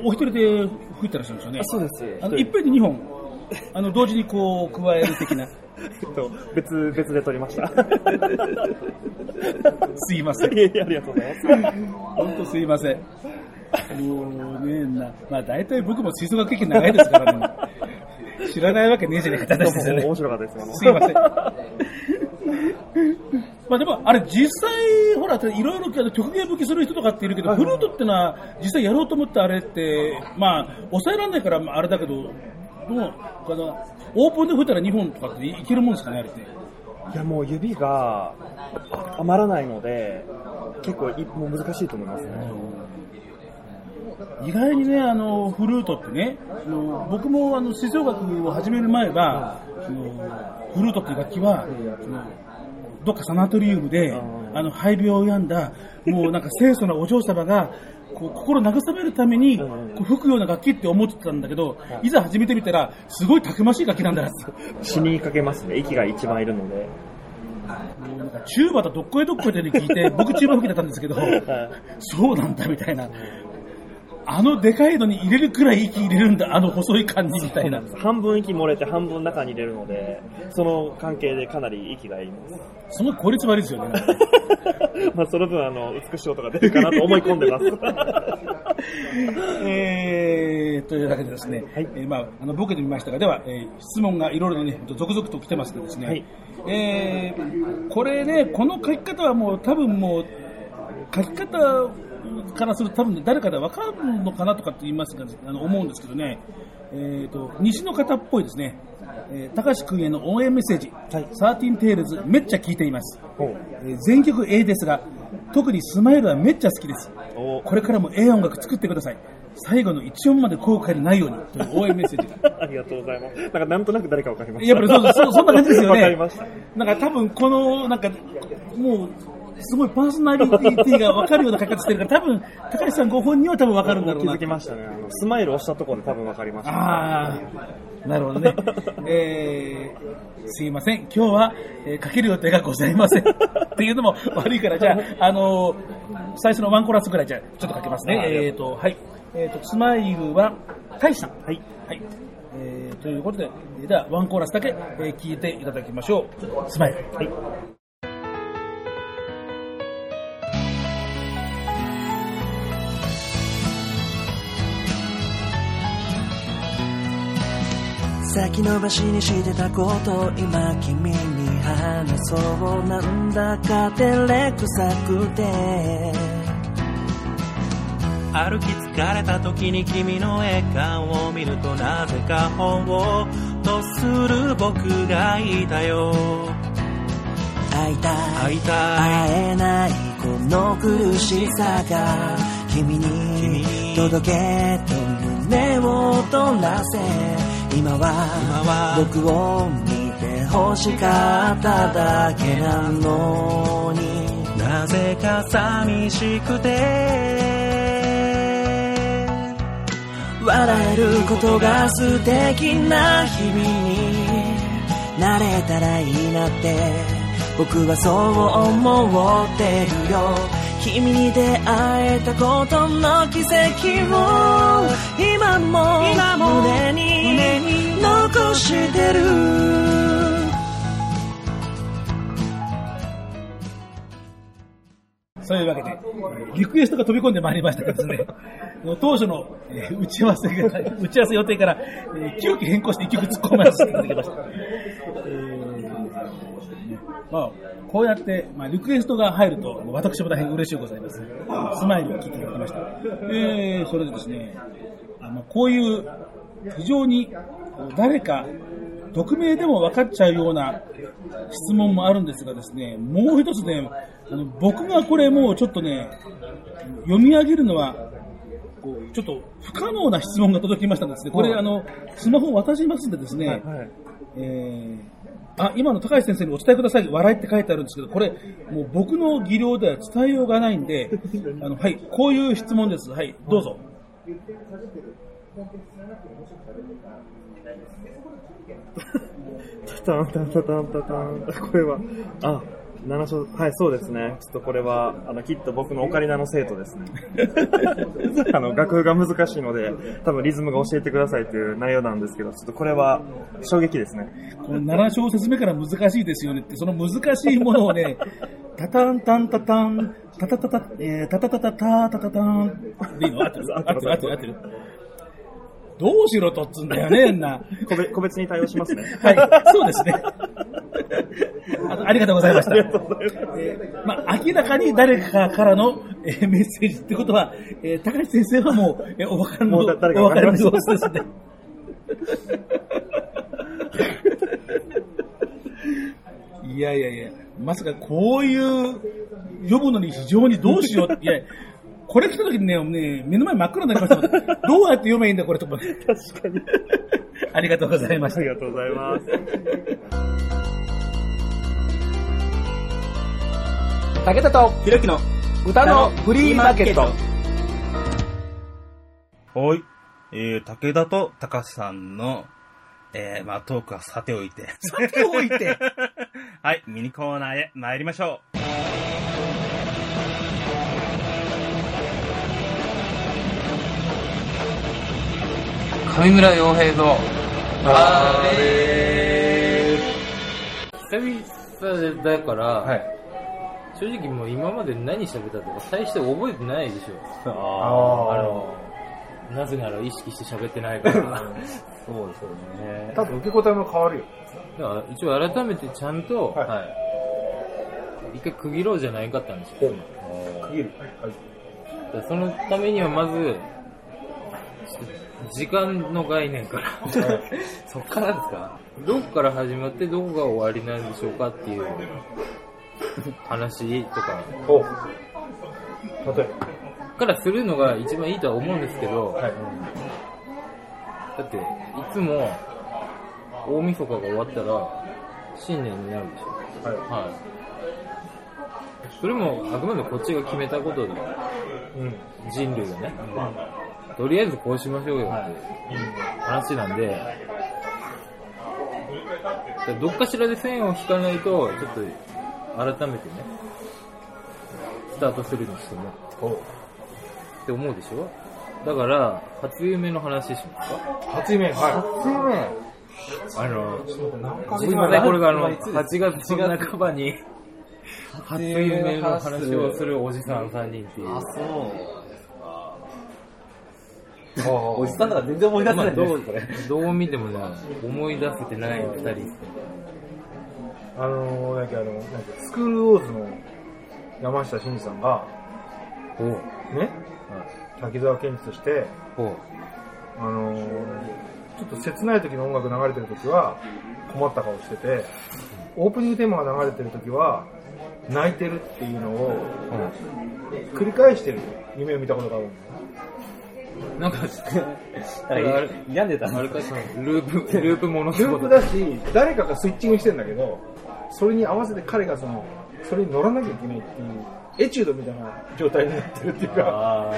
お一人で吹いてらっしゃるんですよね。そうです。あの、いっぺんに2本、あの、同時にこう、加える的な。[LAUGHS] えっと、別、別で撮りました。[LAUGHS] すいません。いえいえありがとうございます。本当すいません。もうね、な、まあ大体僕も吹奏楽経験長いですからね。知らないわけねえじゃねえかって話ですよね。面白かったです。すいません。[LAUGHS] まあでも、あれ実際、ほら、いろいろ曲芸吹きする人とかっているけど、フルートってのは実際やろうと思ってあれって、まあ、抑えられないからまああれだけど、どうかな、オープンで吹いたら2本とかっていけるもんですかね、あれって。いや、もう指が余らないので、結構いもう難しいと思いますね。意外にね、あの、フルートってね、あの僕もあの、吹奏楽を始める前は、そのフルートっていう楽器は、そのどっかサナトリウムで、あの、肺病を病んだ、もうなんか清楚なお嬢様が、こう心慰めるために、こう吹くような楽器って思ってたんだけど、いざ始めてみたら、すごいたくましい楽器なんだ。死にかけますね。息が一番いるので。もうなんかチューバとどっこいどっこいって聞いて、僕チューバ吹きだったんですけど、そうなんだみたいな。あのでかいのに入れるくらい息入れるんだ、あの細い感じみたいな。[LAUGHS] 半分息漏れて半分中に入れるので、その関係でかなり息がいります。すごい効率悪いですよね。[LAUGHS] まあ、その分、あの、美しい音が出るかなと思い込んでます。えー、というわけでですね、えーまあ、あの、ボケてみましたが、では、えー質問がいろいろね、続々と来てますけどですね、はいえーこれね、この書き方はもう多分もう、書き方からすると多分誰かでわかるのかなとかって言いますが、あの思うんですけどね、えーと、西の方っぽいですね、えー、高橋君への応援メッセージ、サーティンテールズめっちゃ聞いています。えー全曲 A ですが、特にスマイルはめっちゃ好きです。おこれからもええ音楽作ってください。最後の一音まで後悔のないようにという応援メッセージが。[LAUGHS] ありがとうございます。なんか、なんとなく誰かわかりました。やっぱりそうそうそんな感じですよね。[LAUGHS] わかりました。なんか多分この、なんか、もう、すごいパーソナリティが分かるような書き方してるから、多分、高橋さんご本人は多分分かるんだろう気な。づきましたね。あの、スマイル押したところで多分わかりました。ああ、なるほどね。[LAUGHS] えー、すいません。今日は、えーかける予定がございません。[LAUGHS] っていうのも悪いから、じゃあ、あのー最初のワンコーラスぐらいじゃあ、ちょっとかけますね。えーと、はい。えーと、スマイルは、大志さん。はい。はい。えー、ということで、えーでは、ワンコーラスだけ、えー聞いていただきましょう。スマイル。はい。先延ばしにしてたこと今君に話そうなんだか照れくさくて。歩き疲れた時に君の笑顔を見るとなぜかほっとする僕がいたよ。会いたい。会いたい。会えないこの苦しさが君にに。届けと胸を取らせ今は僕を見て欲しかっただけなのに。なぜか寂しくて。笑えることが素敵な日々になれたらいいなって。僕はそう思ってるよ。君に出会えたことの奇跡を今も今も胸に残してるそういうわけで、えーリクエストが飛び込んでまいりましたけどですね、当初の、えー打ち合わせが、打ち合わせ予定から、えー急遽変更して一曲突っ込ませていただきました。えーまあ、こうやって、まあ、リクエストが入ると、私も大変嬉しいございます。スマイルを聞いていただきました。えーそれでですね、あのこういう非常に誰か匿名でも分かっちゃうような質問もあるんですがですね、もう一つね、あの僕がこれもうちょっとね、読み上げるのは、こうちょっと不可能な質問が届きましたんですね。これ、あの、スマホを渡しますんでですね、はい。えーあ、今の高橋先生にお伝えください。笑いって書いてあるんですけど、これ、もう僕の技量では伝えようがないんで、あの、はい、こういう質問です。はい、どうぞ。タタンタタンタタン。これは、あ、七章、はい、そうですね。ちょっとこれは、あの、きっと僕のオカリナの生徒ですね。[LAUGHS] あの、楽譜が難しいので、多分リズムが教えてくださいという内容なんですけど、ちょっとこれは衝撃ですね。この7小節目から難しいですよねって、その難しいものをね、タタンタンタタン、タタタタ、えー、タタタタタタタタン、でいいの合ってる合ってる合ってる合ってる。どうしろとっつんだよね、[LAUGHS] んな。個別個別に対応しますね。はい、そうですね。あありがとうございました。えーまあ、明らかに誰かからの、えーメッセージってことは、えー高橋先生はもう、えーお分かりの、お分かりの様子ですね。いやいやいや、まさかこういう、読むのに非常にどうしようって、いや、これ来た時にね、ね目の前真っ暗になりましたどうやって読めばいいんだこれとか。確かに。[LAUGHS] ありがとうございましたあり。がとうございます。武田とひろきの歌のフリーマーケット。はい。えー、武田と高橋さんの、えー、まあ、トークはさておいて。さておいて。[LAUGHS] はい、ミニコーナーへ参りましょう。上村洋平のあれ久々だから、正直もう今まで何喋ったとか最初覚えてないでしょ。ああの、なぜなら意識して喋ってないから。[LAUGHS] そうですよね。多分受け答えも変わるよ。だから一応改めてちゃんと、はいはい。一回区切ろうじゃないかったんですよ。区切る。はい。そのためにはまず、時間の概念から、[LAUGHS] そっからですか？どこから始まってどこが終わりなんでしょうかっていう話とかお例えからするのが一番いいとは思うんですけど、ば。はい。だっていつも大晦日が終わったら新年になるでしょ。はい。はい。それもあくまでこっちが決めたことで、うん。人類がね、とりあえずこうしましょうよって話なんで、どっかしらで線を引かないと、ちょっと改めてね、スタートするにしても、おって思うでしょ？だから、初夢の話しますか？初夢。はあの、すいません、これがあの、8月の半ばに、初夢の話。をするおじさん3人っていう。い。お [LAUGHS] おじさんだから全然思い出せまあ、ないどう、どう見てもね、思い出せてない二人。あのー、なんかあの、なんかスクールウォーズの山下真司さんが、ほう、ね、滝沢賢治として、ほう、あのー、ちょっと切ない時の音楽流れてる時は困った顔してて、オープニングテーマが流れてる時は泣いてるっていうのを繰り返してる夢を見たことがあるんだよ。なんか、病んでたあれか、そのループ、[LAUGHS] ループものループだし、誰かがスイッチングしてんだけど、それに合わせて彼がその、それに乗らなきゃいけないっていう、エチュードみたいな状態になってるっていうか。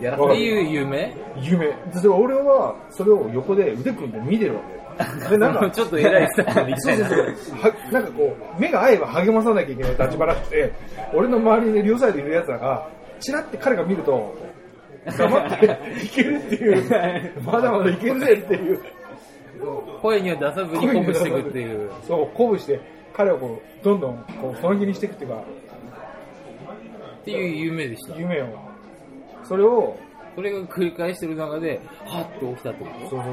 やらっていう夢？夢。俺は、それを横で腕組んで見てるわけ。[LAUGHS] で、なんか、ちょっと偉いスタイルみそうたいな。そうそう。はなんかこう、目が合えば励まさなきゃいけない立場らしくて、俺の周りに両サイドいる奴らが、チラって彼が見ると、黙って。いけるっていう、まだまだいけるぜっていう、声には出さずに鼓舞していくっていう。そう、鼓舞して、彼をこう、どんどん、こう、その気にしていくっていうか、っていう夢でした。夢を。それを、それが繰り返してる中で、はっと起きたってこと？そうそう。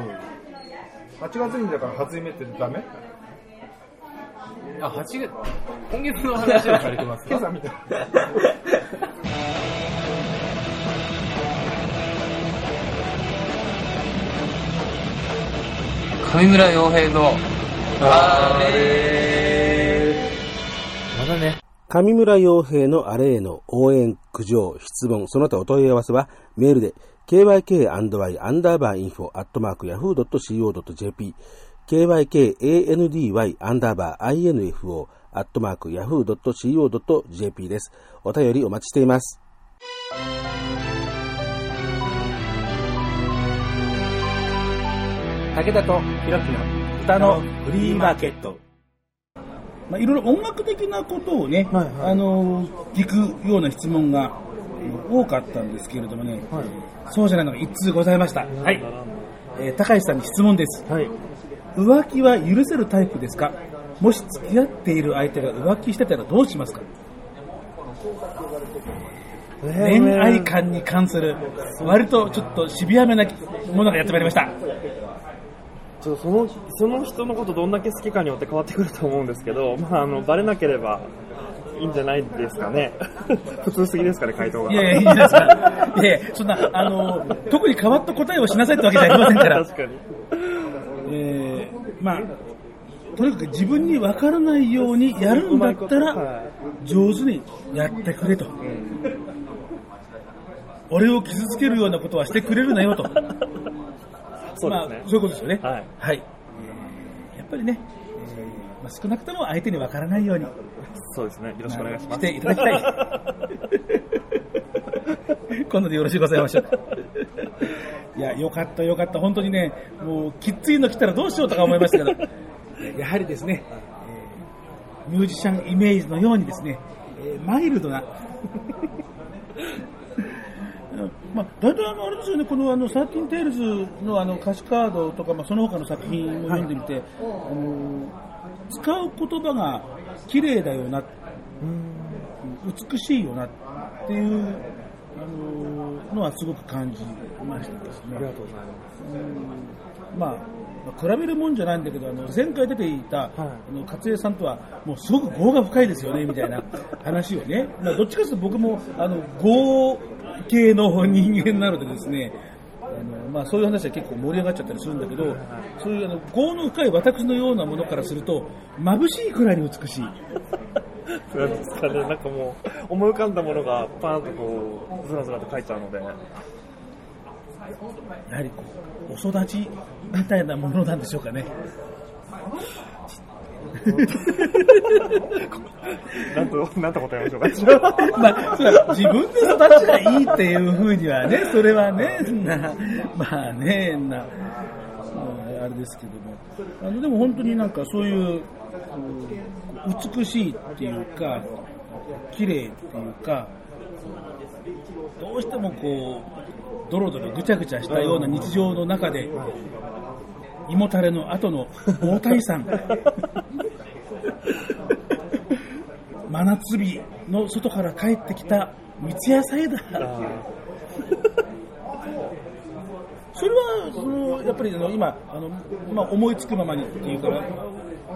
8月にだから初夢ってダメ？あ、8月、今月の話はされてますか？今朝みた上村洋平の、あれまだね。上村洋平のあれへの応援、苦情、質問、その他お問い合わせはメールで kyk-y アンダーバーインフォアットマーク yahoo.co.jp kykandy-info-yahoo.co.jp です。お便りお待ちしています。武田とひろきの歌のフリーマーケット。まあ、いろいろ音楽的なことをね、はいはいあのー聞くような質問がえー多かったんですけれどもね、そうじゃないのが一通ございました。はい。えー高橋さんに質問です。はい。浮気は許せるタイプですか？もし付き合っている相手が浮気してたらどうしますか？恋愛観に関する、割とちょっとシビアめなものがやってまいりました。ちょっとそのその人のことどんだけ好きかによって変わってくると思うんですけど、[LAUGHS] まあ、あのバレなければいいんじゃないですかね。[LAUGHS] 普通すぎですかね、回答が。いやいや、いいですか。いやそんな、あの、特に変わった答えをしなさいってわけじゃありませんから。確かに。えー、まあ、とにかく自分に分からないようにやるんだったら、は上手にやってくれと。俺を傷つけるようなことはしてくれるなよと。[LAUGHS] そうまあですね。そういうことですよね。はいはい。えーやっぱりね、えーまあ、少なくとも相手に分からないように、そうですね。よろしくお願いします。していただきたい。[LAUGHS] 今度でよろしいございましょうか。いや、よかったよかった。本当にね、もう、きっついの来たらどうしようとか思いましたけど、[LAUGHS] やはりですね、えーミュージシャンイメージのようにですね、えーマイルドな、まあ、大体あの、あれですよね、このあの、 Thirteen Tales のあの歌詞カードとか、まあ、その他の作品を読んでみて、あの使う言葉が綺麗だよな、美しいよなっていう、あののはすごく感じましたですね。ありがとうございまあ、まあ比べるもんじゃないんだけど、あの前回出ていた、あの勝江さんとは、もうすごく業が深いですよねみたいな話をね、まあ、どっちかというと僕もあの業系の人間なのでですね、あのまあ、そういう話は結構盛り上がっちゃったりするんだけど、そういうあの業の深い私のようなものからすると、眩しいくらいに美しい。なんですかね、なんかもう、思い浮かんだものがパーンとこう、ずらずらと書いちゃうので。やはりこう、お育ちみたいなものなんでしょうかね。な。んと、な。んと答えましょうか。まあ、それは自分で育ちがいいっていうふうにはね、それはね、な。まあね、な、まああれですけども、あのでも本当にな。んかそういう、こう美しいっていうか、綺麗っていうか、どうしてもこう、ドロドロぐちゃぐちゃしたような。日常の中で、胃もたれの後の大谷さん。真夏日の外から帰ってきた三ツ矢サイダー。それはそのやっぱりあの今あの、まあ、思いつくままにっていうか、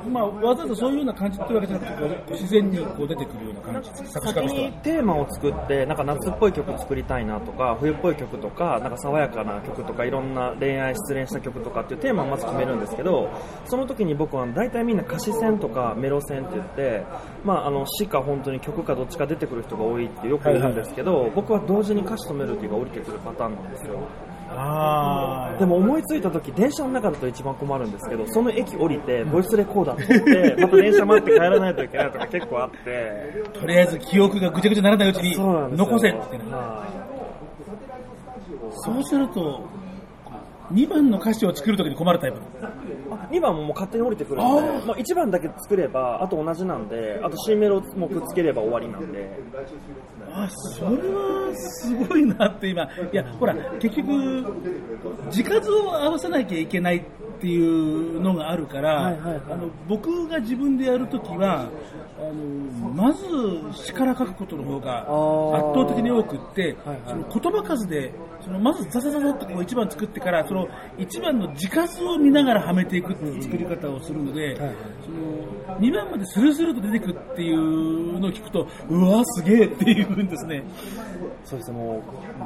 まあ、わざわざそういうような感じってわけじゃなくて自然にこう出てくるような感じ。作詞家先としては。に。テーマを作ってなんか夏っぽい曲作りたいなとか冬っぽい曲とかなんか爽やかな曲とかいろんな恋愛失恋した曲とかっていうテーマをまず決めるんですけどその時に僕は大体みんな歌詞線とかメロ線って言って、まあ、あの詩か本当に曲かどっちか出てくる人が多いってよく言うんですけど、僕は同時に歌詞とメロディーが降りてくるパターンなんですよ。あでも思いついた時電車の中だと一番困るんですけどその駅降りてボイスレコーダー取って [LAUGHS] また電車待って帰らないといけないとか結構あって。あ、とりあえず記憶がぐちゃぐちゃにならないうちに残せってそうすると、2番の歌詞を作るときに困るタイプ。2番ももう勝手に降りてくるんで、まあ、1番だけ作れば、あと同じなんで、あと C メロもくっつければ終わりなんで、あ、それはすごいなって今、いや、ほら、結局、字数を合わせなきゃいけないっていうのがあるから、はいはいはい。あの僕が自分でやるときは、あのまず詩から書くことの方がー。圧倒的に多くって、はいはい。その言葉数で、そのまずザザザザっとこう1番作ってから、その1番の字数を見ながらはめていくっていう作り方をするので、その2番までスルスルと出てくっていうのを聞くと、うわ、すげえっていうんですね。そうですね、も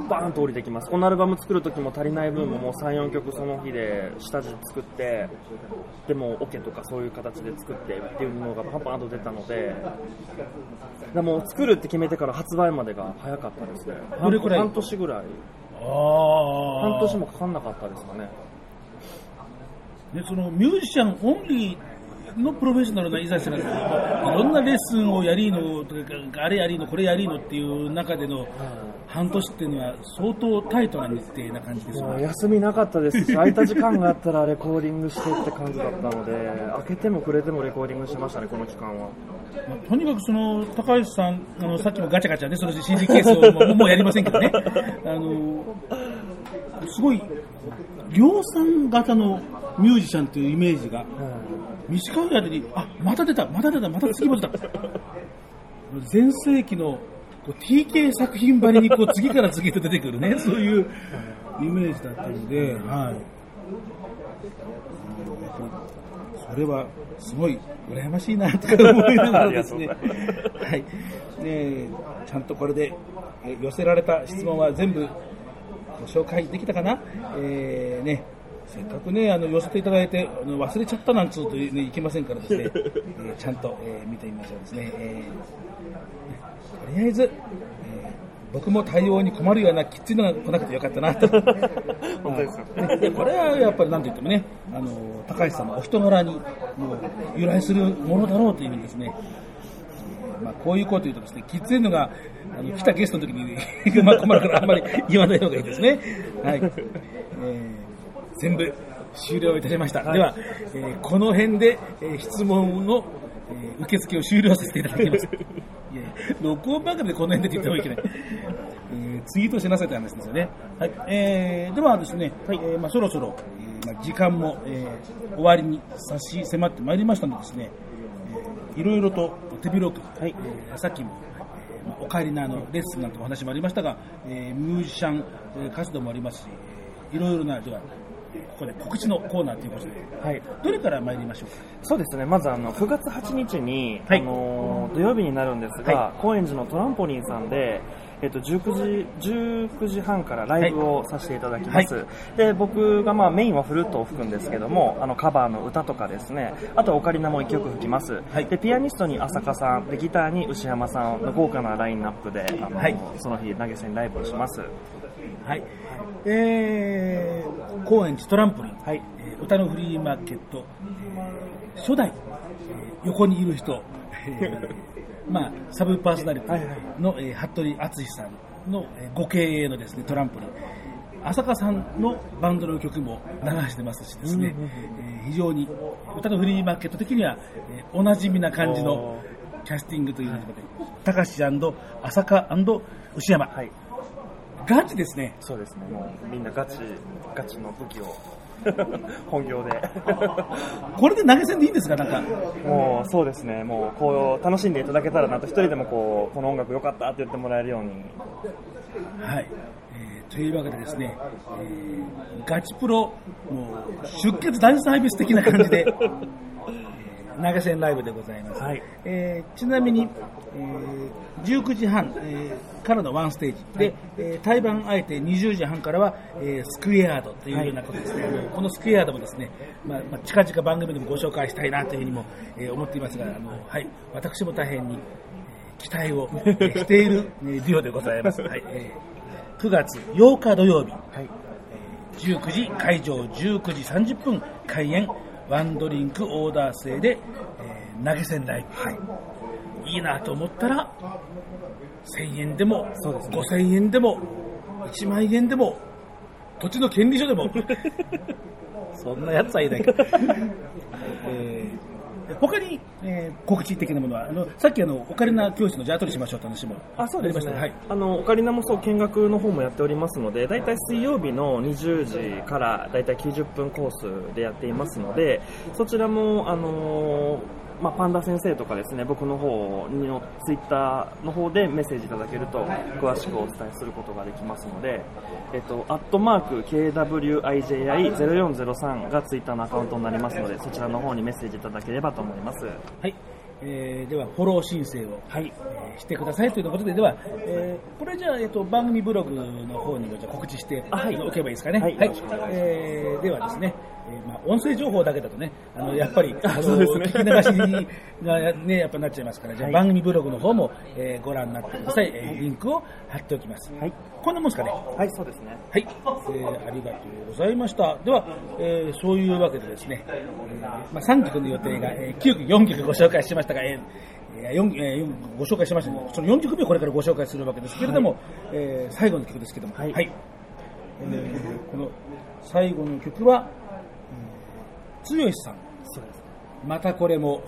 う、バーンと降りてきます。このアルバム作るときも足りない分ももう3、4曲その日で下地作って、でもオケとかそういう形で作ってっていうのがパンパンと出たので、でも作るって決めてから発売までが早かったですね。半年ぐらい。半年もかかんなかったですかね。でそのミュージシャンオンリーのプロフェッショナルな居酒屋なんですけど、いろんなレッスンをやりのとか、あれやりの、これやりのっていう中での半年っていうのは相当タイトな日程な感じです休みなかったです。し、空いた時間があったらレコーディングしてって感じだったので、開けてもくれてもレコーディングしてましたね、この期間は。まあとにかくその高橋さん、あのさっきもガチャガチャね、その CD ケースをもうもうやりませんけどね、あのすごい量産型のミュージシャンというイメージが短い間に、あまた出た、また出た、また次も出た、全盛期のこう TK 作品ばりにこう次から次へと出てくるね、そういうイメージだったので、はい。それはすごい羨ましいなとか思いながらですね。はい。で、ちゃんとこれで寄せられた質問は全部ご紹介できたかな？えー、ね、せっかくね、あの、寄せていただいて、あの忘れちゃったなんつうと、ね、いけませんからですね、[LAUGHS] えーちゃんと、えー見てみましょうですね。えーとりあえず、えー僕も対応に困るようなきついのが来なくてよかったなと。[LAUGHS] 本当ですよはいでこれはやっぱり何と言ってもね、あの、高橋さんのお人柄にもう由来するものだろうというふうにですね、まあ、こういうこと言うとですね、きついのが、あの、来たゲストの時に、[LAUGHS] まあ困るからあんまり言わない方がいいですね。はい。えー全部終了いたしました。では、えーこの辺で、えー質問の、えー受付を終了させていただきます。[LAUGHS] いや録音番組でこの辺でって言ってもいけない。えーツイートしなさいって話ですよね。はい。えーではですね、えーまあ、そろそろ、えーまあ、時間も、えー終わりに差し迫ってまいりましたのでですね、えーいろいろと手広く、えーさっきも、えーまあ、お帰りのあのレッスンなんてお話もありましたが、えーミュージシャン、えー活動もありますし、えーいろいろな、ここで告知のコーナーということで、はい。どれから参りましょうか？そうですね、まずあの9月8日に、はい。あの土曜日になるんですが、は高円寺のトランポリンさんで、えっと19時19時半からライブをさせていただきます、で僕がまあメインはフルートを吹くんですけどもあのカバーの歌とかですね。あとオカリナも1曲吹きます、はい。でピアニストに浅香さんでギターに牛山さんの豪華なラインナップであの、はい。その日投げ銭ライブをしますはい。えー、高円寺トランポリン、はい。えー歌のフリーマーケット、えー初代、えー横にいる人、えー [LAUGHS] まあ、サブパーソナリティの、えー服部敦さんの、えーご経営のですね、トランポリン。浅香さんのバンドの曲も流してますしですね、えー非常に歌のフリーマーケット的には、えーおなじみな感じのキャスティングということで、高橋浅香牛山、はいガチですね。そうですねもうみんなガチガチの武器を [LAUGHS] 本業で [LAUGHS] これで投げ銭でいいんですか？なんか。もうそうですね、もうこう楽しんでいただけたらなと、一人でもこうこの音楽良かったって言ってもらえるように、はい。えーというわけでですね、えーガチプロ、もう、出血大サービス的な感じで、えー投げ銭ライブでございます。はいえーちなみに、えー19時半、えーからのワンステージ。で、えー対バンあえて20時半からは、えースクエアードというようなことですね、あのこのスクエアードもですね、まあまあ、近々番組でもご紹介したいなというふうにも、えー思っていますが、あのはい、私も大変に、えー期待を、えー [LAUGHS] している、えーデュオでございます。はい。えー9月8日土曜日、はい。えー19時会場19時30分開演。ワンドリンクオーダー制で、えー投げ銭ライブ、い、いなと思ったら1000円でもそうですね。5000円でも1万円でも土地の権利書でも。[LAUGHS] そんなやつはいないか、[LAUGHS] えー他に、えー告知的なものはあのさっきあのオカリナ教室のじゃあ後にしましょうって話もあそうですね、はい。あのオカリナもそう見学の方もやっておりますので、だいたい水曜日の20時からだいたい90分コースでやっていますので、そちらもあのーまあ、パンダ先生とかですね僕の方のツイッターの方でメッセージいただけると詳しくお伝えすることができますので、えっと、アットマーク KWIJI0403 がツイッターのアカウントになりますのでそちらの方にメッセージいただければと思います。はい、えーではフォロー申請を、はい。えーしてくださいということで、では、えーこれじゃあ、えっと、番組ブログの方にもじゃあ告知してあはい。おけばいいですかね。はい。よろしくお願い。えーではですね、えーまあ、音声情報だけだとね、あのやっぱり、[LAUGHS] あのそうですね聞き流しがね、やっぱなっちゃいますから、じゃあはい番組ブログの方も、えーご覧になってください。えーリンクを貼っておきます。はいこんなもんですかね？はい、そうですね。はい、えーありがとうございました。では、えーそういうわけでですね、えーまあ、3曲の予定が、えー9曲、4曲ご紹介しましたが、えーえー4えー4ご紹介しましたので、その4曲目をこれからご紹介するわけですけれども、えー最後の曲ですけども、はいえーこの最後の曲は、えー剛さん、そうです。またこれも、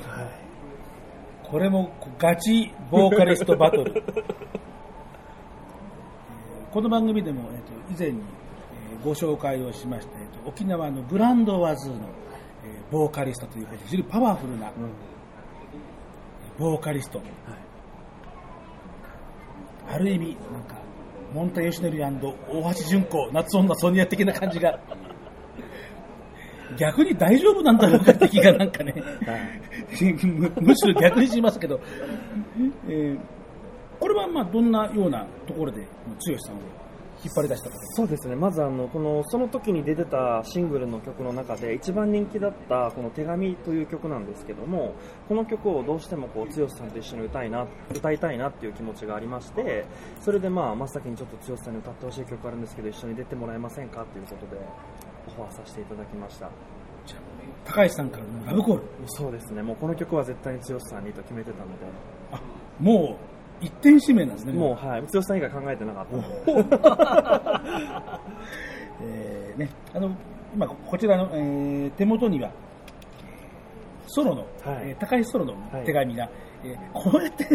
これもガチボーカリストバトル。[LAUGHS] えーこの番組でも、えー、と以前に、えーご紹介をしました、えーと沖縄のグランドワズーの、えーボーカリストということで非常にパワフルな、ボーカリスト。はる意味、なんか、モンタヨシノリ大橋純子、夏女ソニア的な感じが、逆に大丈夫なんだろうかって気がなんかね、むむしろ逆にしますけど、えーこれはまあどんなようなところで剛さんを引っ張り出したかそうですね、まずあのこのその時に出てたシングルの曲の中で一番人気だったこの手紙という曲なんですけども、この曲をどうしてもこう剛さんと一緒に歌いな歌いたいなっていう気持ちがありまして、それでまあ真っ先にちょっと剛さんに歌ってほしい曲あるんですけど、一緒に出てもらえませんかということでオファーさせていただきました。じゃあ高橋さんからのラブコール。そうですね、もうこの曲は絶対に剛さんにと決めてたので、あ、もう一点指名なんですね。もうはい、剛さん以外考えてなかった。[LAUGHS] えーね、あの今こちらの、えー手元にはソロの、はいえー高橋ソロのはい手紙が、えーこうやって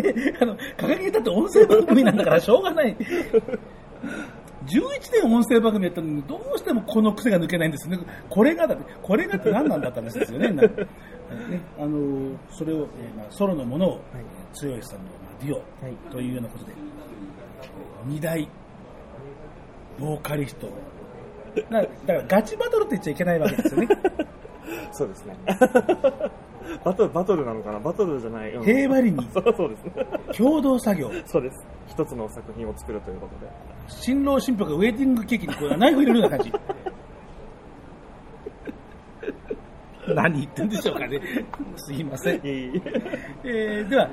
あの掲げたって音声番組なんだからしょうがない11年音声番組やったのにどうしてもこの癖が抜けないんですねこれがだってこれがって何なんだったんですよね [LAUGHS] なねあのそれを、えーまあ、ソロのものを、剛さんの、まあ、デュオはいというようなことで、二大ボーカリストだだからガチバトルって言っちゃいけないわけですよね。[LAUGHS] そうですね。[LAUGHS] バトル、バトルなのかな？バトルじゃない。うん平和裏にそうそうですね。共同作業。そうです。一つの作品を作るということで。新郎新婦がウェディングケーキにこうナイフ入れるような感じ。何言ってんでしょうかね。すいません。いいいいえーでは、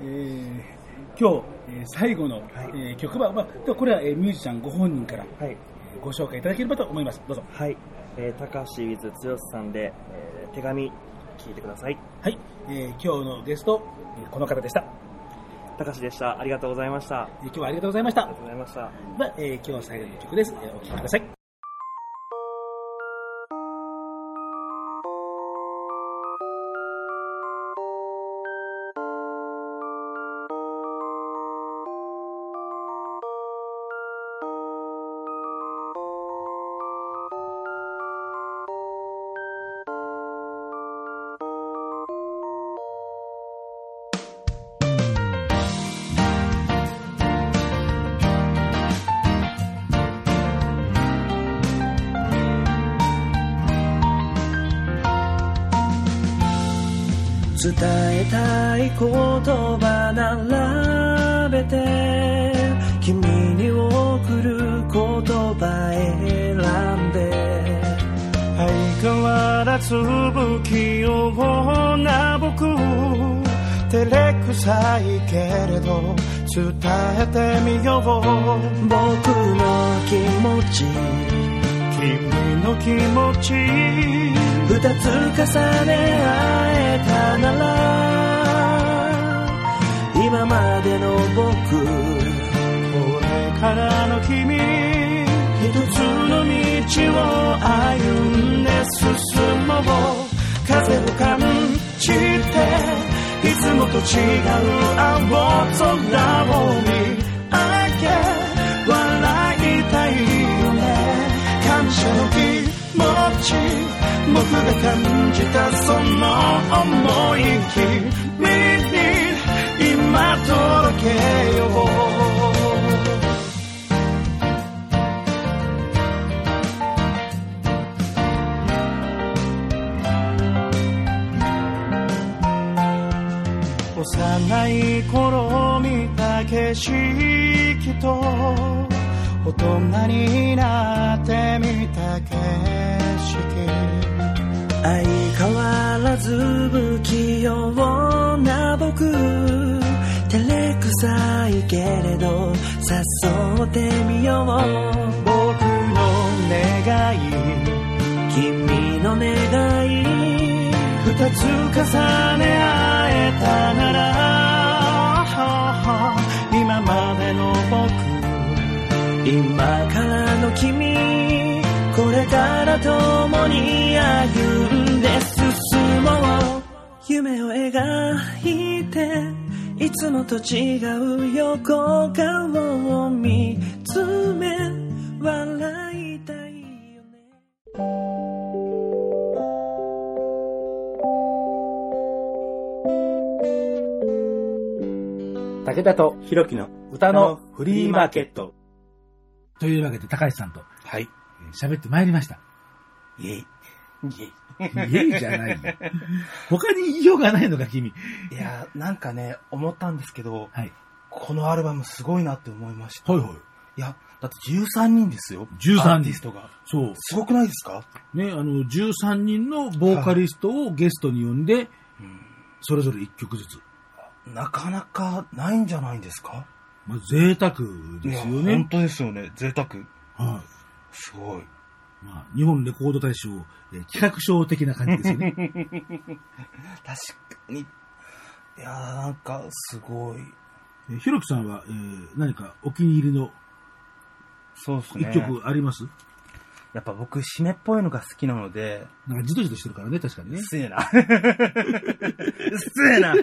えー今日、えー最後の、えー曲は、まあ、これは、えーミュージシャンご本人から、はい。えーご紹介いただければと思います。どうぞ。はい。えー、高橋 with 剛さんで、えー手紙、聞いてください。はい、えー今日のゲスト、えーこの方でした。高橋でした。ありがとうございました。今日はありがとうございましたりが。とうございました。では、えー今日最後の曲です。えーお聴きください。わらず不器用な僕照れくさいけれど伝えてみよう。僕の気持ち。君の気持ち。二つ重ね合えたなら。今までの僕。これからの君。つの道を歩んで進もう風を感じていつもと違う青空を見上げ笑いたいよね。感謝の気持ち僕が感じたその思い君に今届けよう。幼い頃見た景色と大人になってみた景色相変わらず不器用な僕照れくさいけれど誘ってみよう僕の願い君の願い。二つ重ね合えたなら今までの僕今からの君これから共に歩んで進もう。夢を描いていつもと違う横顔を見つめ笑武田とひろきの歌のフリーマーケット。というわけで、高橋さんとはい。えー喋ってまいりました。イェイ。イェイ。イエイじゃないよ。他に言いようがないのか、君。いやー、なんかね、思ったんですけど、はい。このアルバムすごいなって思いました。ほいほい。いや、だって13人ですよ。13人アーティストが。そう。すごくないですか？ね、あの、13人のボーカリストをゲストに呼んで、それぞれ1曲ずつ。なかなかないんじゃないんですか？まあ、贅沢ですよいや本ね。当ですよね。贅沢。はすごい。い。まあ、日本レコード大賞、えー企画賞的な感じですよね。[LAUGHS] 確かに。いやー、なんか、すごい。えーひろきさんは、えー何かお気に入りのそうですね。1曲あります、やっぱ僕、締めっぽいのが好きなので、なんかじとじとしてるからね、確かにね。失礼な。[LAUGHS] 失礼な。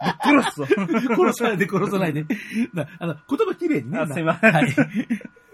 ぶっ殺すぞ。殺さないで殺さないで。なあの、言葉綺麗にね。あすいませんはい。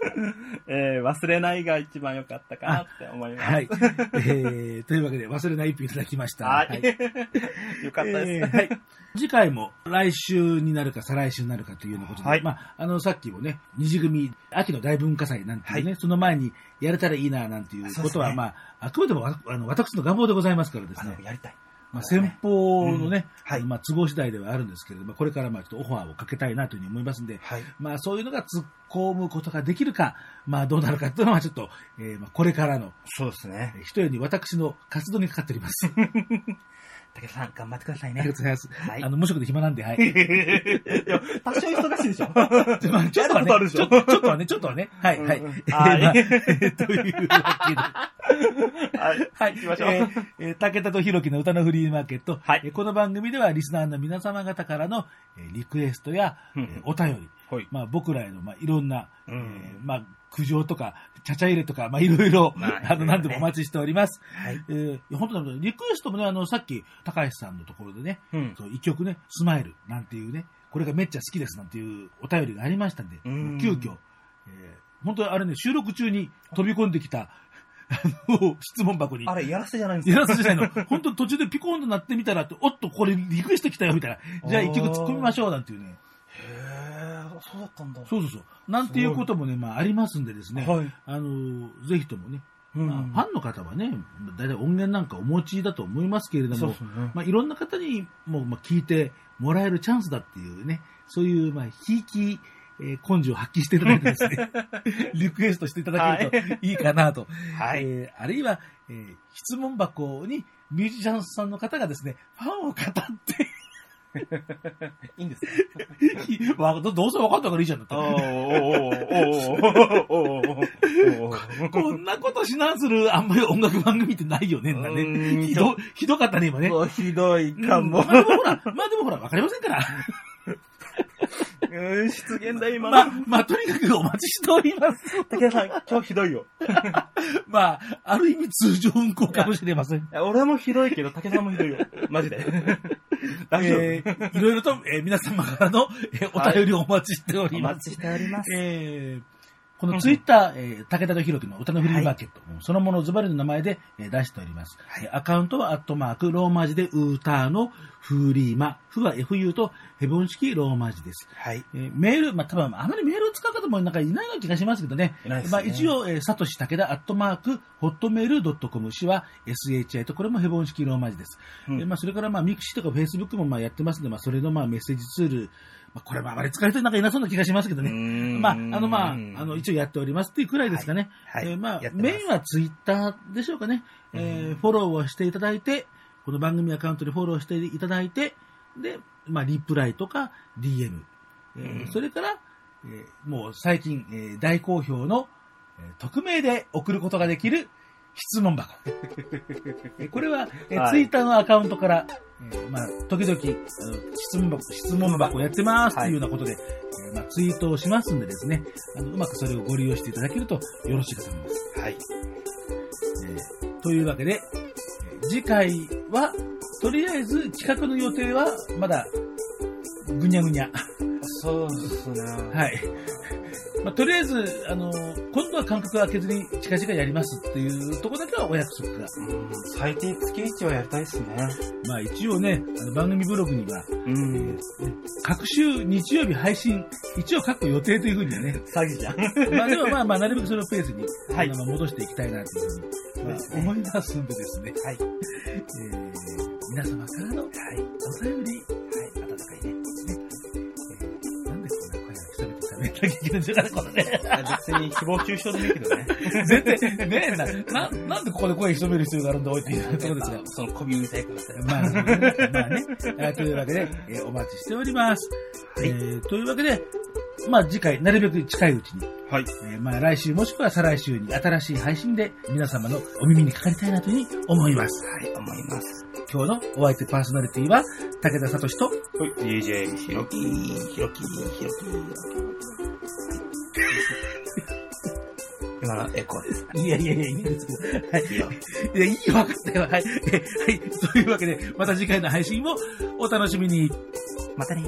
[LAUGHS] えー、忘れないが一番良かったかなって思います。はい。えー、というわけで、忘れない一票いただきました。はい。[LAUGHS] よかったです。えーはい。次回も来週になるか再来週になるかというようなことで、はいまあ、あの、さっきもね、二次組、秋の大文化祭なんていうね、その前にやれたらいいな、なんていうことは、ねまあ、あくまでもわあの私の願望でございますからですねあの、、やりたい。まあ、先方のね、うんはいまあ、都合次第ではあるんですけれども、これからまあ、ちょっとオファーをかけたいなというふうに思いますんで、はい。まあ、そういうのが突っ込むことができるか、まあ、どうなるかというのは、ちょっと、えーまあ、これからの、そうですねえ。ー一重に私の活動にかかっております。[LAUGHS] 武田さん、頑張ってくださいねありがとう。ございます。はいあの、無職で暇なんで、はい。いや、多少忙しいでしょ。まあちょっとはね、ちやることあるでしょょちょっとはね、ちょっとはね、はい、はい。というわけで。はい。はい、行きましょうえーえー武田と弘樹の歌のフリーマーケット。はいえーこの番組ではリスナーの皆様方からの、えーリクエストや、うんえーお便り、はい。まあ僕らへの、まあいろんな、うんえーまあ苦情とか、ちゃちゃ入れとか、まあいろいろ、まああの、何でもお待ちしております。はい。えー本当にリクエストもね、あの、さっき、高橋さんのところでね、うん。そう一曲ね、スマイルなんていうね、これがめっちゃ好きですなんていうお便りがありましたんで、うん急遽、えー本当にあれね、収録中に飛び込んできた、あの、質問箱に、あれ、やらせじゃないんですやからせじゃないの。本当に途中でピコーンとなってみたら、おっと、これリクエスト来たよ、みたいな。じゃあ一曲突っ込みましょう、なんていうね。そうだったんだ。そうそうそう。なんていうこともね、まあありますんでですね。はい。あの、ぜひともね、うんまあファンの方はね、大体音源なんかお持ちだと思いますけれども、ね。まあ、いろんな方にも、まあ、聞いてもらえるチャンスだっていうね、そういう、まあ、ひいき、えー根性を発揮していただいてですね、[LAUGHS] リクエストしていただけるといいかなと。はい。えーあるいは、えー質問箱にミュージシャンさんの方がですね、ファンを語って、[LAUGHS] いいんですか？[LAUGHS] わどどうせ分かったからいいじゃんだっ [LAUGHS] こんなことしなするあんまり音楽番組ってないよね、ね。ひど、ひどかったね、今ね。おひどいかも。うんまあでもほら、まあでもほら、わかりませんから。うん、失言だ、今の。まあ、まあとにかくお待ちしております。武田さん、今日ひどいよ。[LAUGHS] まあ、ある意味通常運行かもしれません。いや俺もひどいけど、武田さんもひどいよ。マジで。[LAUGHS] 大丈夫。えーいろいろと、えー皆様からの、えーお便りをお待ちしております。お待ちしております。えーこのツイッター、えー武田とひろきの歌のフリーマーケット、そのものをズバリの名前で、えー出しております。えーアカウントはアットマーク、ローマ字でウーターのフリーマ、フは FU とヘボン式ローマ字です。はい。えーメール、まあ、多分あまりメールを使う方もなんかいないような気がしますけどね。ねまあ、一応、えー、サトシ武田アットマーク、 Hotmail ドットコム、氏は SHI と、これもヘボン式ローマ字です。うんえーまあ、それから、まあ、 mixi とかフェイスブックもまあやってますので、まあ、それのまあメッセージツール、まあ、これはあまり使う人なんかいなそうな気がしますけどね。まあ、あの、まあ、あの、一応やっておりますっていうくらいですかね。はい。はいえーまあメインはツイッターでしょうかね。えーフォローをしていただいて、この番組アカウントでフォローしていただいて、で、まあ、リプライとか DM、えーうん。それから、えーもう最近、えー大好評の、えー匿名で送ることができる質問箱。え [LAUGHS] ーこれは、えーはいツイッターのアカウントから、えーまあ、時々、あの質問箱、質問箱やってますというようなことで、えーまあ、ツイートをしますんでですね、あのうまくそれをご利用していただけるとよろしいかと思います。はい。えーというわけで、えー次回は、とりあえず企画の予定はまだぐにゃぐにゃ。そうですね。はい。まあ、とりあえず、あの、今度は間隔を空けずに近々やりますっていうところだけはお約束が。うん最低月1はやりたいですね。まあ一応ね、あの番組ブログには、うん。各週日曜日配信、一応書く予定というふうにはね、詐欺じゃん。まあでもまあまあなるべくそのペースに、はいあの戻していきたいなというふうに、まあ、思いますんでですね。はい。えー皆様からの、はい、お便り、[LAUGHS] 久々に喋らなきゃいけないんだから、このね。別に誹謗中傷でもいいけどね。絶対、[LAUGHS] ねえな、な、なんでここで声潜める必要があるんだ、おいっていうところですが。その媚びうるさいからさ。まあ、まあね。えーというわけで、えーお待ちしております。はいえーというわけで、まあ次回、なるべく近いうちに、はい。えーまあ来週もしくは再来週に新しい配信で皆様のお耳にかかりたいなというふうに思います。はい、思います。今日のお相手パーソナリティは、武田聡と、はい、DJ ひろき、ひろき、ひろき。今のエコーです。いやいやいや、いいんですけど、はい。いや、いいよ、分かったよ。はい。えはい。というわけで、また次回の配信をお楽しみに。またね。